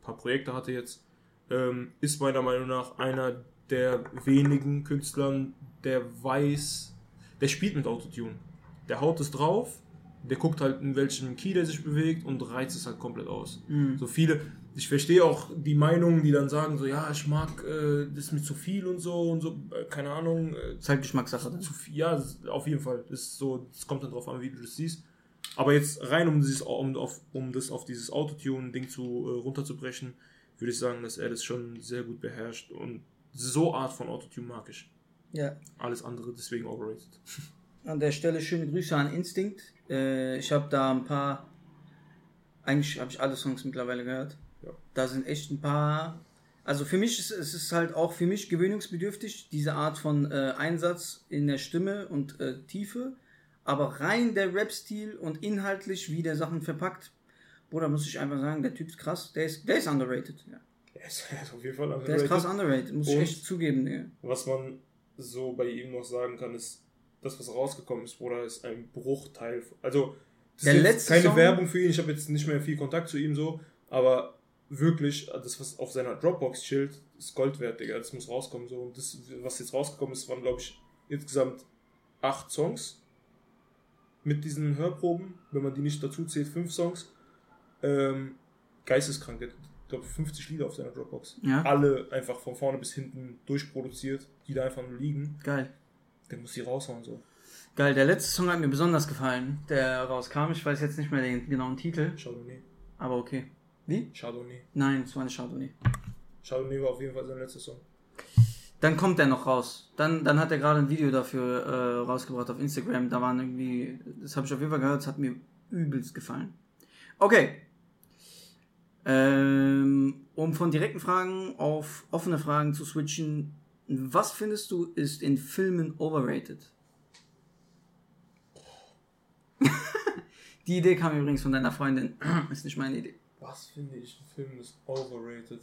paar Projekte hatte jetzt, ähm, ist meiner Meinung nach einer der wenigen Künstlern, der weiß, der spielt mit Autotune. Der haut es drauf, der guckt halt in welchem Key der sich bewegt und reizt es halt komplett aus. Mhm. So viele, ich verstehe auch die Meinungen, die dann sagen, so ja, ich mag äh, das ist mir zu viel und so und so, äh, keine Ahnung, äh, Ist halt Geschmackssache. Dann. zu viel, ja, auf jeden Fall. Ist so, es kommt dann drauf an, wie du das siehst. Aber jetzt rein, um, dieses, um, auf, um das auf dieses Autotune-Ding zu äh, runterzubrechen, würde ich sagen, dass er das schon sehr gut beherrscht. Und so Art von Autotune mag ich. Ja. Alles andere deswegen overrated. An der Stelle schöne Grüße an Instinct. Äh, ich habe da ein paar. Eigentlich habe ich alle Songs mittlerweile gehört. Ja. Da sind echt ein paar. Also für mich ist es ist halt auch für mich gewöhnungsbedürftig, diese Art von äh, Einsatz in der Stimme und äh, Tiefe. Aber rein der Rap-Stil und inhaltlich, wie der Sachen verpackt, Bruder, muss ich einfach sagen, der Typ ist krass. Der ist, der ist underrated. Ja. Er ist, er ist auf jeden Fall Der underrated. ist krass underrated, muss ich Und- echt zugeben. Ja. Was man so bei ihm noch sagen kann, ist, das, was rausgekommen ist, Bruder, ist ein Bruchteil. Also, das Der ist letzte keine Song- Werbung für ihn, ich habe jetzt nicht mehr viel Kontakt zu ihm so, aber wirklich, das, was auf seiner Dropbox chillt, ist Gold wert, Digga. Das muss rauskommen so. Und das, was jetzt rausgekommen ist, waren, glaube ich, insgesamt acht Songs mit diesen Hörproben, wenn man die nicht dazu zählt, fünf Songs. Ähm, geisteskrank, der- ich glaube 50 Lieder auf seiner Dropbox. Ja. Alle einfach von vorne bis hinten durchproduziert, die da einfach nur liegen. Geil. Der muss die raushauen so. Geil, der letzte Song hat mir besonders gefallen, der rauskam. Ich weiß jetzt nicht mehr den genauen Titel, Chardonnay. aber okay. Wie? Chardonnay. Nein, es war nicht Chardonnay. Chardonnay war auf jeden Fall sein letzter Song. Dann kommt er noch raus. Dann, dann hat er gerade ein Video dafür äh, rausgebracht auf Instagram. Da waren irgendwie, das habe ich auf jeden Fall gehört, das hat mir übelst gefallen. Okay. Ähm, um von direkten Fragen auf offene Fragen zu switchen, was findest du ist in Filmen overrated? Die Idee kam übrigens von deiner Freundin. ist nicht meine Idee. Was finde ich in Filmen ist overrated?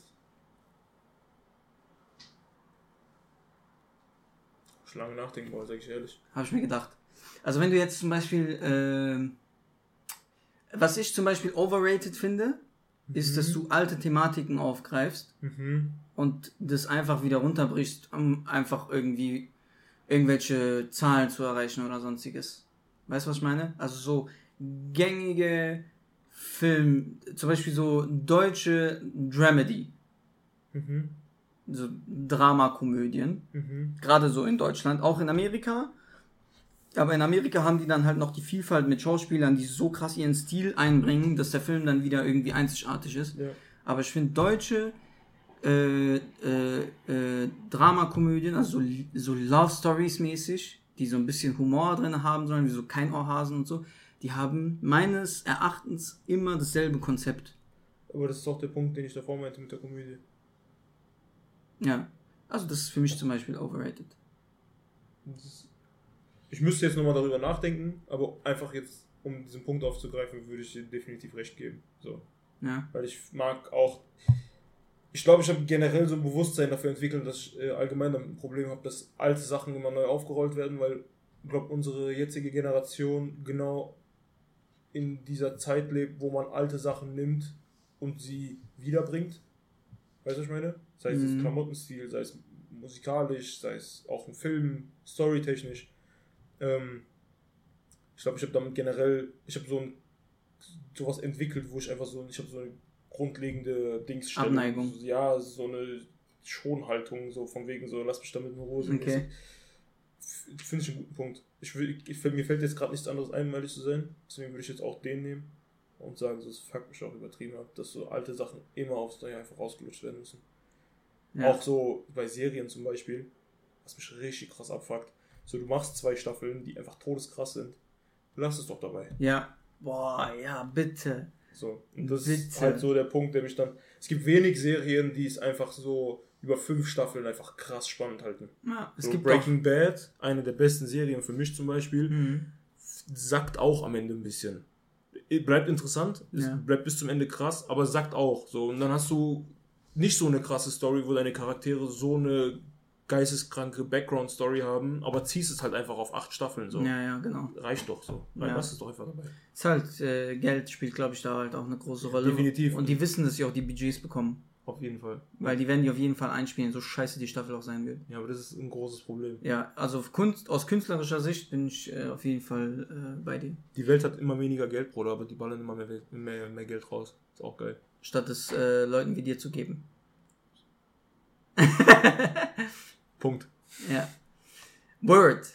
Schon lange nachdenken wollen, sag ich ehrlich. Habe ich mir gedacht. Also wenn du jetzt zum Beispiel, äh, was ich zum Beispiel overrated finde, ist, dass du alte Thematiken aufgreifst Mhm. und das einfach wieder runterbrichst, um einfach irgendwie irgendwelche Zahlen zu erreichen oder sonstiges. Weißt du, was ich meine? Also so gängige Film, zum Beispiel so deutsche Dramedy, Mhm. So Dramakomödien, Mhm. gerade so in Deutschland, auch in Amerika. Aber in Amerika haben die dann halt noch die Vielfalt mit Schauspielern, die so krass ihren Stil einbringen, dass der Film dann wieder irgendwie einzigartig ist. Ja. Aber ich finde deutsche äh, äh, äh, Dramakomödien, also so, so Love Stories mäßig, die so ein bisschen Humor drin haben sollen, wie so kein Ohrhasen und so, die haben meines Erachtens immer dasselbe Konzept. Aber das ist auch der Punkt, den ich davor meinte mit der Komödie. Ja. Also das ist für mich zum Beispiel overrated. Ich müsste jetzt nochmal darüber nachdenken, aber einfach jetzt, um diesen Punkt aufzugreifen, würde ich dir definitiv recht geben. So. Ja. Weil ich mag auch. Ich glaube, ich habe generell so ein Bewusstsein dafür entwickelt, dass ich äh, allgemein damit ein Problem habe, dass alte Sachen immer neu aufgerollt werden, weil ich glaube, unsere jetzige Generation genau in dieser Zeit lebt, wo man alte Sachen nimmt und sie wiederbringt. Weißt du, was ich meine? Sei es Mhm. Klamottenstil, sei es musikalisch, sei es auch ein Film, storytechnisch. Ähm, ich glaube, ich habe damit generell, ich habe so ein sowas entwickelt, wo ich einfach so, ich habe so eine grundlegende Dings Abneigung. Ja, so eine Schonhaltung, so von wegen so, lass mich damit in Ruhe. so Okay. Finde ich einen guten Punkt. Ich will, ich, mir fällt jetzt gerade nichts anderes ein, um ehrlich zu sein. Deswegen würde ich jetzt auch den nehmen und sagen, so, es fuckt mich auch übertrieben ab, dass so alte Sachen immer aufs Neue einfach rausgelutscht werden müssen. Ja. Auch so bei Serien zum Beispiel, was mich richtig krass abfuckt. So, du machst zwei Staffeln, die einfach todeskrass sind. Lass es doch dabei. ja. Boah, ja, bitte. So. Und das Bitte. ist halt so der Punkt, der mich dann. Es gibt wenig Serien, die es einfach so über fünf Staffeln einfach krass spannend halten. Ja, es so gibt Breaking Bad, eine der besten Serien für mich zum Beispiel, Auch, mhm. sackt auch am Ende ein bisschen. Bleibt interessant, es Ja. bleibt bis zum Ende krass, aber sackt auch. So. Und dann hast du nicht so eine krasse Story, wo deine Charaktere so eine geisteskranke Background-Story haben, aber ziehst es halt einfach auf acht Staffeln. So. Ja, ja, genau. Reicht doch so. Ja. Lass es doch einfach dabei. Ist halt, äh, Geld spielt, glaube ich, da halt auch eine große Rolle. Definitiv. Und die wissen, dass sie auch die Budgets bekommen. Auf jeden Fall. Weil die werden die auf jeden Fall einspielen, so scheiße die Staffel auch sein wird. Ja, aber das ist ein großes Problem. Ja, also Kunst, aus künstlerischer Sicht bin ich äh, auf jeden Fall äh, bei dir. Die Welt hat immer weniger Geld, Bruder, aber die ballern immer mehr, mehr, mehr Geld raus. Ist auch geil. Statt es äh, Leuten wie dir zu geben. Punkt. Ja. Word.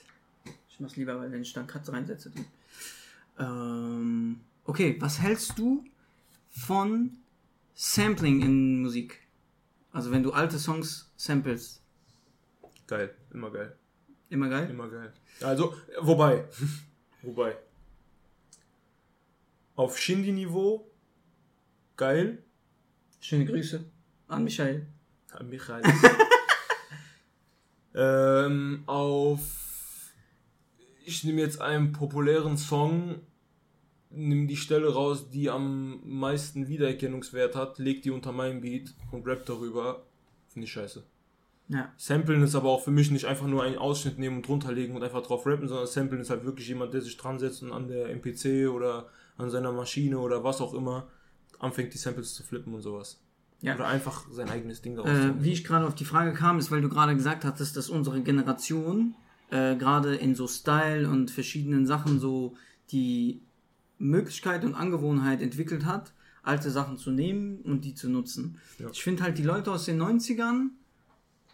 Ich mach's lieber, weil wenn ich dann Katze reinsetze. Ähm, okay, was hältst du von Sampling in Musik? Also wenn du alte Songs samples. Geil. Immer geil. Immer geil? Immer geil. Also, wobei. wobei. Auf Shindy-Niveau geil. Schöne Grüße an Michael. Ah, Michael. ähm, auf. Ich nehme jetzt einen populären Song, nimm die Stelle raus, die am meisten Wiedererkennungswert hat, leg die unter meinen Beat und rap darüber. Finde ich scheiße. Ja. Samplen ist aber auch für mich nicht einfach nur einen Ausschnitt nehmen und drunter legen und einfach drauf rappen, sondern Samplen ist halt wirklich jemand, der sich dran setzt und an der MPC oder an seiner Maschine oder was auch immer anfängt, die Samples zu flippen und sowas. Ja. Oder einfach sein eigenes Ding daraus Äh, zu machen. wie ich gerade auf die Frage kam, ist, weil du gerade gesagt hattest, dass unsere Generation äh, gerade in so Style und verschiedenen Sachen so die Möglichkeit und Angewohnheit entwickelt hat, alte Sachen zu nehmen und die zu nutzen. Ja. Ich finde halt die Leute aus den 90ern,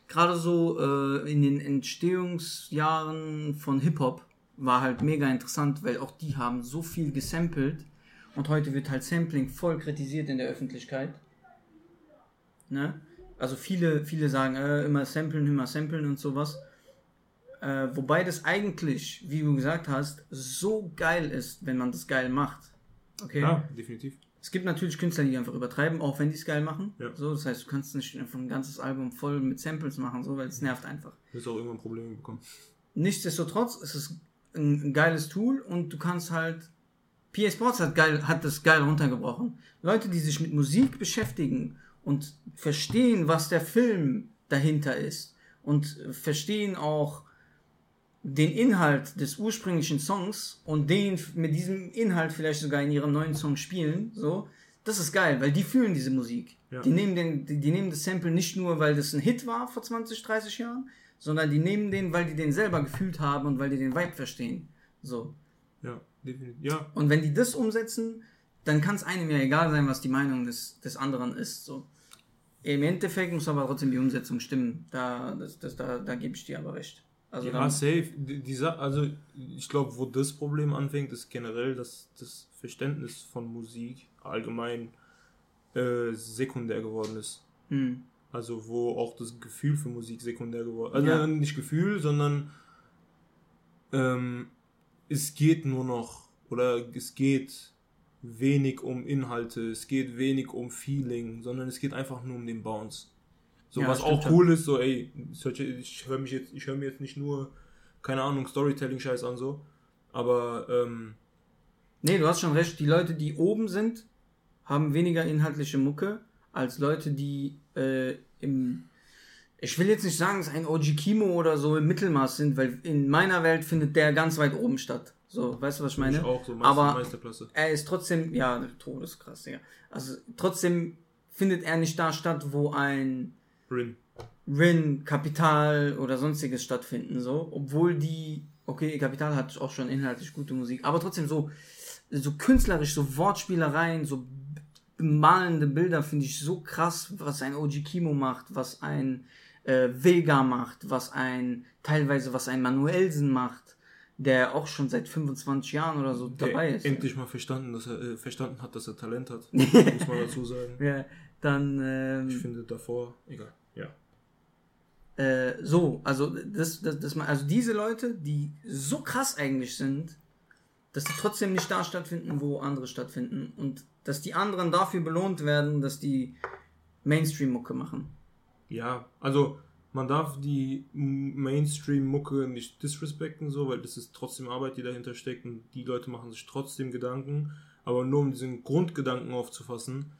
gerade so äh, in den Entstehungsjahren von Hip-Hop, war halt mega interessant, weil auch die haben so viel gesampelt und heute wird halt Sampling voll kritisiert in der Öffentlichkeit. Ne? Also viele, viele sagen, äh, immer samplen, immer samplen und sowas. Äh, wobei das eigentlich, wie du gesagt hast, so geil ist, wenn man das geil macht. Okay? Ja, definitiv. Es gibt natürlich Künstler, die einfach übertreiben, auch wenn die es geil machen. Ja. So, das heißt, du kannst nicht einfach ein ganzes Album voll mit Samples machen, so, weil es nervt einfach. Du wirst auch irgendwann Probleme bekommen. Nichtsdestotrotz ist es ein, ein geiles Tool und du kannst halt. PA Sports hat, geil, hat das geil runtergebrochen. Leute, die sich mit Musik beschäftigen und verstehen, was der Film dahinter ist und verstehen auch den Inhalt des ursprünglichen Songs und den mit diesem Inhalt vielleicht sogar in ihrem neuen Song spielen, so, das ist geil, weil die fühlen diese Musik. Ja. Die, nehmen den, die, die nehmen das Sample nicht nur, weil das ein Hit war vor 20, 30 Jahren, sondern die nehmen den, weil die den selber gefühlt haben und weil die den Vibe verstehen. So. Ja, definitiv. Ja, Und wenn die das umsetzen, dann kann es einem ja egal sein, was die Meinung des, des anderen ist. So. Im Endeffekt muss aber trotzdem die Umsetzung stimmen. Da, das, das, da, da gebe ich dir aber recht. Also ja, dann, safe. Die, die also ich glaube, wo das Problem anfängt, ist generell, dass das Verständnis von Musik allgemein äh, sekundär geworden ist. hm, Also wo auch das Gefühl für Musik sekundär geworden ist. Also Ja. nicht Gefühl, sondern ähm, es geht nur noch oder es geht wenig um Inhalte, es geht wenig um Feeling, sondern es geht einfach nur um den Bounce. So Ja, was auch schon. cool ist, so ey, ich höre mich jetzt, ich höre mir jetzt nicht nur keine Ahnung Storytelling-Scheiß an so, aber ähm, nee, du hast schon recht. Die Leute, die oben sind, haben weniger inhaltliche Mucke als Leute, die äh, im. Ich will jetzt nicht sagen, dass ein OG Kimo oder so im Mittelmaß sind, weil in meiner Welt findet der ganz weit oben statt. So, weißt du, was ich meine? ich auch so Meister, aber Meisterklasse. er ist trotzdem, ja, todeskrass, ja. Also trotzdem findet er nicht da statt, wo ein Rin. Rin, Kapital oder sonstiges stattfinden, so. Obwohl die, okay, Kapital hat auch schon inhaltlich gute Musik, aber trotzdem so, so künstlerisch, so Wortspielereien, so malende Bilder finde ich so krass, was ein OG Kimo macht, was ein äh, Vega macht, was ein, teilweise was ein Manuelsen macht, der auch schon seit 25 Jahren oder so dabei Der ist. endlich mal verstanden, dass er äh, verstanden hat, dass er Talent hat, muss man dazu sagen. Ja, dann, ähm, Ich finde davor, egal. Ja. äh, so, also das, das, das, also diese Leute, die so krass eigentlich sind, dass die trotzdem nicht da stattfinden, wo andere stattfinden und dass die anderen dafür belohnt werden, dass die Mainstream-Mucke machen. Ja, also man darf die Mainstream-Mucke nicht disrespekten, so, weil das ist trotzdem Arbeit, die dahinter steckt und die Leute machen sich trotzdem Gedanken. Aber nur um diesen Grundgedanken aufzufassen,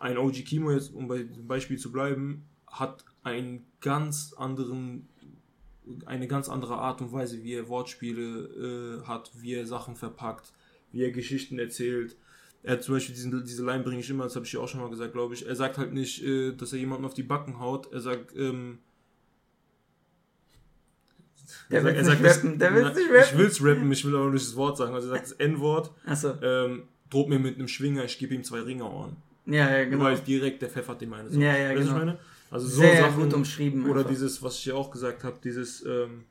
ein OG Kimo jetzt, um bei dem Beispiel zu bleiben, hat einen ganz anderen, eine ganz andere Art und Weise, wie er Wortspiele äh, hat, wie er Sachen verpackt, wie er Geschichten erzählt. Er zum Beispiel diesen, diese Line bringe ich immer, das habe ich ja auch schon mal gesagt, glaube ich. Er sagt halt nicht, äh, dass er jemanden auf die Backen haut. Er sagt, ähm, Der er will's sagt- nicht rappen, der will's nicht Ich rappen. will's rappen, ich will aber nicht das Wort sagen. Also er sagt das N-Wort, Achso, ähm, droht mir mit einem Schwinger, ich gebe ihm zwei Ringerohren. ja, ja, Genau. Weil direkt der pfeffert die meine. Ja, ja, weißt genau. ich meine? Also so Sehr Sachen, gut umschrieben. Oder einfach. dieses, was ich ja auch gesagt habe, dieses, ähm,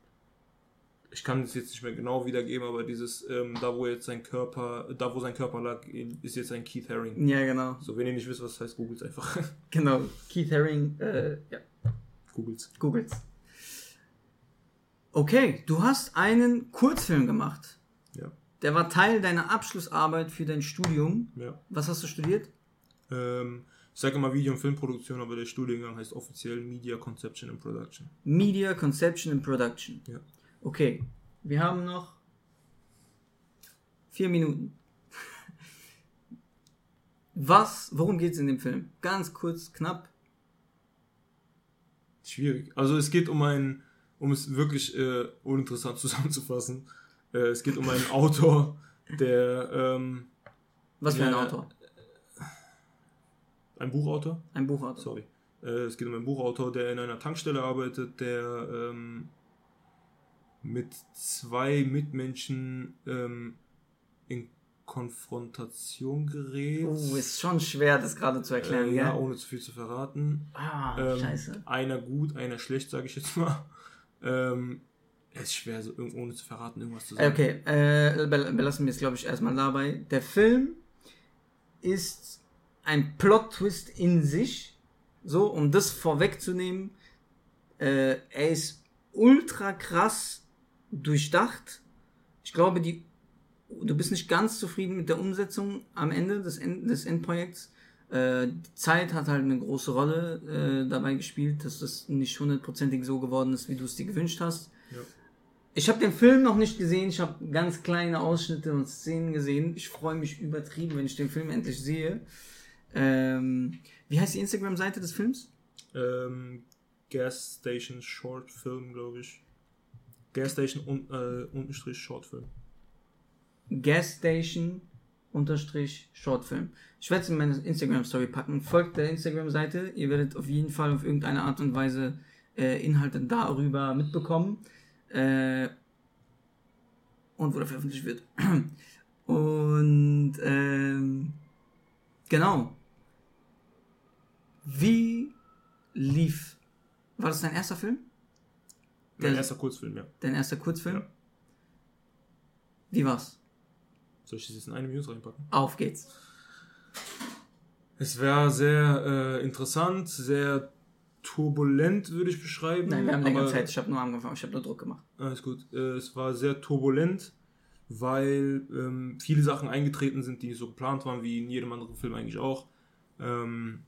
ich kann es jetzt nicht mehr genau wiedergeben, aber dieses, ähm, da wo jetzt sein Körper, da wo sein Körper lag, ist jetzt ein Keith Haring. Ja, genau. So, wenn ihr nicht wisst, was das heißt, googelt einfach. Genau. Keith Haring, äh, ja, Googelt's. googelt's. Okay, du hast einen Kurzfilm gemacht. Ja. Der war Teil deiner Abschlussarbeit für dein Studium. Ja. Was hast du studiert? Ähm, ich sage immer Video- und Filmproduktion, aber der Studiengang heißt offiziell Media Conception and Production. Media Conception and Production. Ja. Okay, wir haben noch vier Minuten. Was, worum geht es in dem Film? Ganz kurz, knapp. Schwierig. Also es geht um einen, um es wirklich äh, uninteressant zusammenzufassen, äh, es geht um einen Autor, der ähm, Was für ein Autor? ein Buchautor, Ein Buchautor. sorry. Äh, es geht um einen Buchautor, der in einer Tankstelle arbeitet, der ähm, mit zwei Mitmenschen ähm, in Konfrontation gerät. Oh, ist schon schwer, das gerade zu erklären, äh, ja, ohne zu viel zu verraten. Ah, Ähm, scheiße. Einer gut, einer schlecht, sage ich jetzt mal. Ähm, es ist schwer, so ohne zu verraten, irgendwas zu sagen. Okay, äh, bel- belassen wir es, glaube ich, erstmal dabei. Der Film ist ein Plot-Twist in sich, So, um das vorwegzunehmen, äh, er ist ultra krass durchdacht. Ich glaube, die, du bist nicht ganz zufrieden mit der Umsetzung am Ende des, End, des Endprojekts. Äh, die Zeit hat halt eine große Rolle äh, dabei gespielt, dass das nicht hundertprozentig so geworden ist, wie du es dir gewünscht hast. Ja. Ich habe den Film noch nicht gesehen, ich habe ganz kleine Ausschnitte und Szenen gesehen. Ich freue mich übertrieben, wenn ich den Film endlich sehe. Ähm, wie heißt die Instagram-Seite des Films? Ähm, Gas Station Short Film, glaube ich. Gas Station un, äh, unterstrich Short Film. Gas Station unterstrich Shortfilm. Ich werde es in meine Instagram-Story packen. Folgt der Instagram-Seite. Ihr werdet auf jeden Fall auf irgendeine Art und Weise äh, Inhalte darüber mitbekommen. Äh, und wo der veröffentlicht wird. Und ähm, genau. Wie lief. War das dein erster Film? Mein Der- erster Kurzfilm, ja. Dein erster Kurzfilm? Ja. Wie war's? Soll ich das jetzt in eine News reinpacken? Auf geht's. Es war sehr äh, interessant, sehr turbulent, würde ich beschreiben. Nein, wir haben länger Zeit. Ich habe nur angefangen. Ich habe nur Druck gemacht. Alles gut. Äh, es war sehr turbulent, weil ähm, viele Sachen eingetreten sind, die nicht so geplant waren, wie in jedem anderen Film eigentlich auch. Ähm,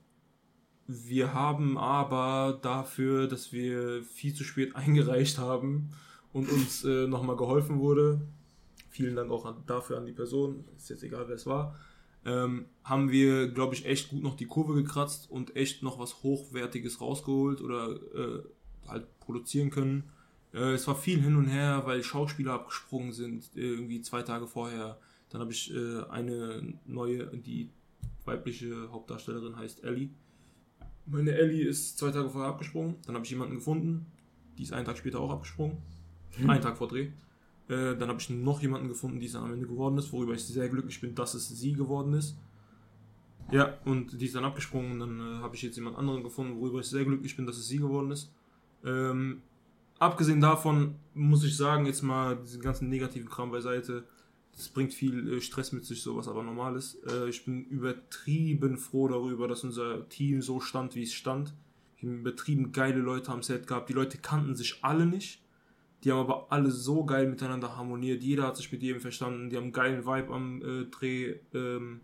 wir haben aber dafür, dass wir viel zu spät eingereicht haben und uns äh, nochmal geholfen wurde, vielen Dank auch an, dafür an die Person, ist jetzt egal, wer es war, ähm, haben wir, glaube ich, echt gut noch die Kurve gekratzt und echt noch was Hochwertiges rausgeholt oder äh, halt produzieren können. Äh, es war viel hin und her, weil Schauspieler abgesprungen sind, äh, irgendwie zwei Tage vorher. Dann habe ich äh, eine neue, die weibliche Hauptdarstellerin heißt Ellie. Meine Ellie ist zwei Tage vorher abgesprungen. Dann habe ich jemanden gefunden, die ist einen Tag später auch abgesprungen. Einen Tag vor Dreh. Äh, dann habe ich noch jemanden gefunden, die es dann am Ende geworden ist, worüber ich sehr glücklich bin, dass es sie geworden ist. Ja, und die ist dann abgesprungen und dann äh, habe ich jetzt jemand anderen gefunden, worüber ich sehr glücklich bin, dass es sie geworden ist. Ähm, abgesehen davon muss ich sagen, jetzt mal diesen ganzen negativen Kram beiseite, das bringt viel äh, Stress mit sich, sowas aber normal ist. Äh, ich bin übertrieben froh darüber, dass unser Team so stand, wie es stand. Wir haben übertrieben geile Leute am Set gehabt. Die Leute kannten sich alle nicht. Die haben aber alle so geil miteinander harmoniert. Jeder hat sich mit jedem verstanden. Die haben einen geilen Vibe am äh, Dreh ähm,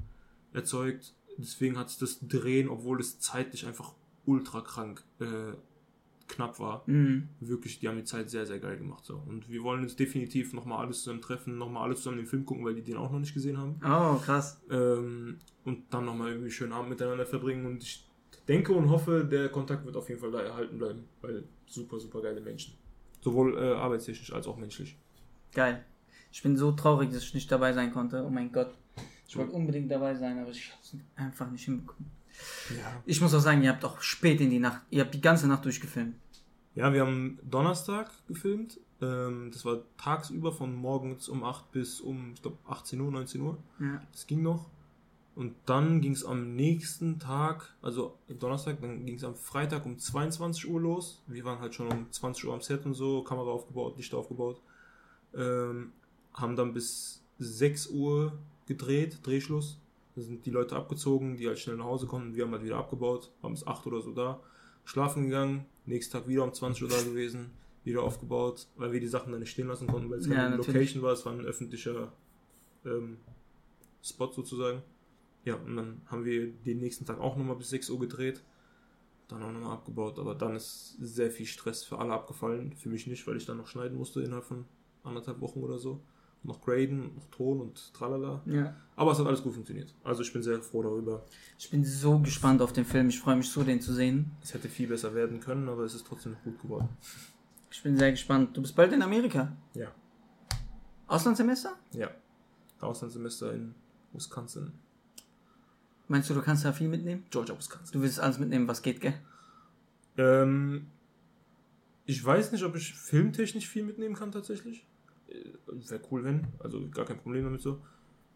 erzeugt. Deswegen hat sich das Drehen, obwohl es zeitlich einfach ultra krank äh, knapp war, Mhm. wirklich, die haben die Zeit sehr, sehr geil gemacht. So. Und wir wollen uns definitiv nochmal alles zusammen treffen, nochmal alles zusammen den Film gucken, weil die den auch noch nicht gesehen haben. Oh, krass. Ähm, und dann nochmal irgendwie einen schönen Abend miteinander verbringen. Und ich denke und hoffe, der Kontakt wird auf jeden Fall da erhalten bleiben, weil super, super geile Menschen. Sowohl äh, arbeitstechnisch als auch menschlich. Geil. Ich bin so traurig, dass ich nicht dabei sein konnte. Oh mein Gott. Ich wollte unbedingt dabei sein, aber ich habe es einfach nicht hinbekommen. Ja. Ich muss auch sagen, ihr habt auch spät in die Nacht, ihr habt die ganze Nacht durchgefilmt. Ja, wir haben Donnerstag gefilmt. Ähm, das war tagsüber von morgens um 8 bis um, ich glaube, 18 Uhr, 19 Uhr. Ja. Das ging noch. Und dann ging es am nächsten Tag, also Donnerstag, dann ging es am Freitag um 22 Uhr los. Wir waren halt schon um 20 Uhr am Set und so, Kamera aufgebaut, Licht aufgebaut. Ähm, haben dann bis 6 Uhr gedreht, Drehschluss. Da sind die Leute abgezogen, die halt schnell nach Hause konnten. Wir haben halt wieder abgebaut, waren bis 8 oder so da. Schlafen gegangen, nächsten Tag wieder um 20 Uhr da gewesen, wieder aufgebaut, weil wir die Sachen dann nicht stehen lassen konnten, weil es Ja, keine natürlich. Location war, es war ein öffentlicher ähm, Spot sozusagen. Ja, und dann haben wir den nächsten Tag auch nochmal bis 6 Uhr gedreht. Dann auch nochmal abgebaut. Aber dann ist sehr viel Stress für alle abgefallen. Für mich nicht, weil ich dann noch schneiden musste innerhalb von anderthalb Wochen oder so. Noch graden, noch Ton und tralala. ja. Aber es hat alles gut funktioniert. Also ich bin sehr froh darüber. Ich bin so gespannt auf den Film. Ich freue mich so, den zu sehen. Es hätte viel besser werden können, aber es ist trotzdem noch gut geworden. Ich bin sehr gespannt. Du bist bald in Amerika. Ja. Auslandssemester? Ja. Auslandssemester in Wisconsin. Meinst du, du kannst da viel mitnehmen? Georgia, Wisconsin. Du willst alles mitnehmen, was geht, gell? Ähm, ich weiß nicht, ob ich filmtechnisch viel mitnehmen kann tatsächlich. Wäre cool, wenn. Also gar kein Problem damit so.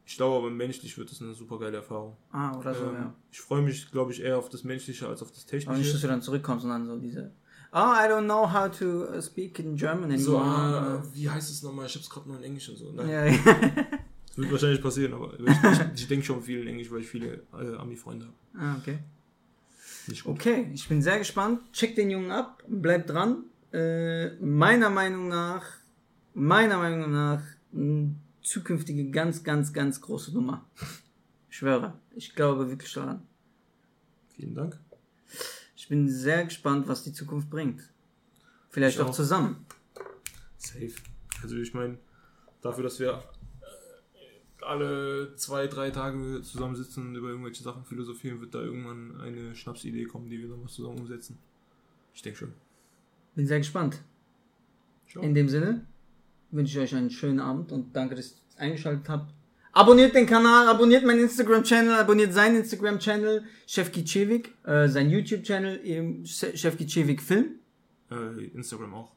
Ich glaube aber menschlich wird es eine super geile Erfahrung. Ah, oder so, ähm, ja. Ich freue mich, glaube ich, eher auf das Menschliche als auf das Aber nicht, dass Technische. du dann zurückkommst und dann so diese. Oh, I don't know how to uh, speak in German anymore. So, ah, wie heißt es nochmal? Ich habe es gerade nur in Englisch und so. Nein, ja, ja. das wird wahrscheinlich passieren, aber ich, ich, ich denke schon viel in Englisch, weil ich viele äh, Ami-Freunde habe. ah, okay. Okay, ich bin sehr gespannt. Check den Jungen ab, bleibt dran. Äh, meiner Meinung nach, meiner Meinung nach, eine zukünftige ganz, ganz, ganz große Nummer. Ich schwöre, ich glaube wirklich daran. Vielen Dank. Ich bin sehr gespannt, was die Zukunft bringt. Vielleicht Ich auch auch. zusammen. Safe. Also ich meine, dafür, dass wir äh, alle zwei, drei Tage zusammensitzen und über irgendwelche Sachen philosophieren, wird da irgendwann eine Schnapsidee kommen, die wir dann mal zusammen umsetzen. Ich denke schon. Bin sehr gespannt. Schau. In dem Sinne wünsche ich euch einen schönen Abend und danke, dass ihr eingeschaltet habt. Abonniert den Kanal, abonniert meinen Instagram-Channel, abonniert seinen Instagram-Channel, Chef Kichewik, äh, sein YouTube-Channel, eben Se- Chef Kichewik Film. Äh, Instagram auch.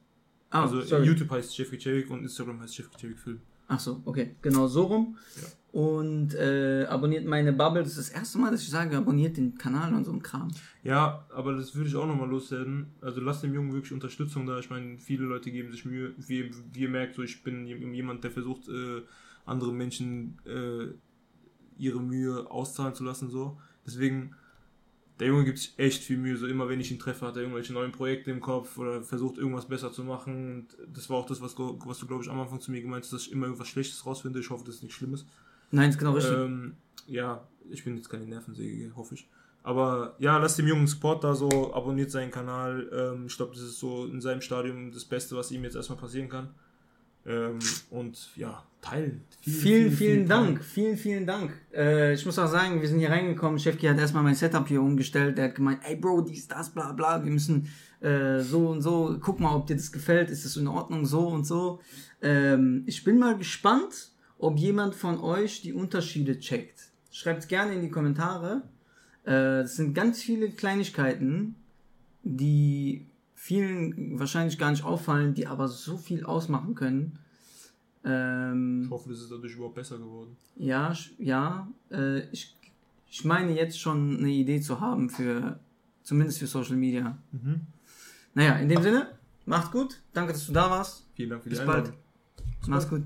Ah, also sorry. YouTube heißt Jeffrey Chevik und Instagram heißt Jeffrey Chevik Film. Ach so, okay, genau so rum. Ja. Und äh, abonniert meine Bubble. Das ist das erste Mal, dass ich sage, abonniert den Kanal und so ein Kram. Ja, aber das würde ich auch nochmal loswerden. Also lasst dem Jungen wirklich Unterstützung da. Ich meine, viele Leute geben sich Mühe. Wie, wie ihr merkt, so ich bin jem- jemand, der versucht, äh, andere Menschen äh, ihre Mühe auszahlen zu lassen. so. Deswegen, der Junge gibt sich echt viel Mühe. So immer wenn ich ihn treffe, hat er irgendwelche neuen Projekte im Kopf oder versucht irgendwas besser zu machen. Und das war auch das, was, du- was du, glaube ich, am Anfang zu mir gemeint hast, dass ich immer irgendwas Schlechtes rausfinde. Ich hoffe, das ist nichts Schlimmes. Nein, ist genau richtig. Ähm, ja, ich bin jetzt keine Nervensäge, hoffe ich. Aber ja, lasst dem Jungen Support da so, abonniert seinen Kanal. Ähm, ich glaube, das ist so in seinem Stadium das Beste, was ihm jetzt erstmal passieren kann. Ähm, und ja, teilen. Vielen, vielen, Dank. Vielen, vielen Dank. Äh, ich muss auch sagen, wir sind hier reingekommen. Chefki hat erstmal mein Setup hier umgestellt. Der hat gemeint, ey Bro, dies, das, bla bla. Wir müssen äh, so und so. Guck mal, ob dir das gefällt. Ist das in Ordnung? So und so. Ähm, ich bin mal gespannt, ob jemand von euch die Unterschiede checkt. Schreibt gerne in die Kommentare. Äh, das sind ganz viele Kleinigkeiten, die vielen wahrscheinlich gar nicht auffallen, die aber so viel ausmachen können. Ähm, Ich hoffe, das ist dadurch überhaupt besser geworden. ja, ja. Äh, ich, ich meine jetzt schon eine Idee zu haben für, zumindest für Social Media. Naja, in dem Sinne, macht's gut. Danke, dass du da warst. Vielen Dank für Bis die bald. Einladung. Mach's gut.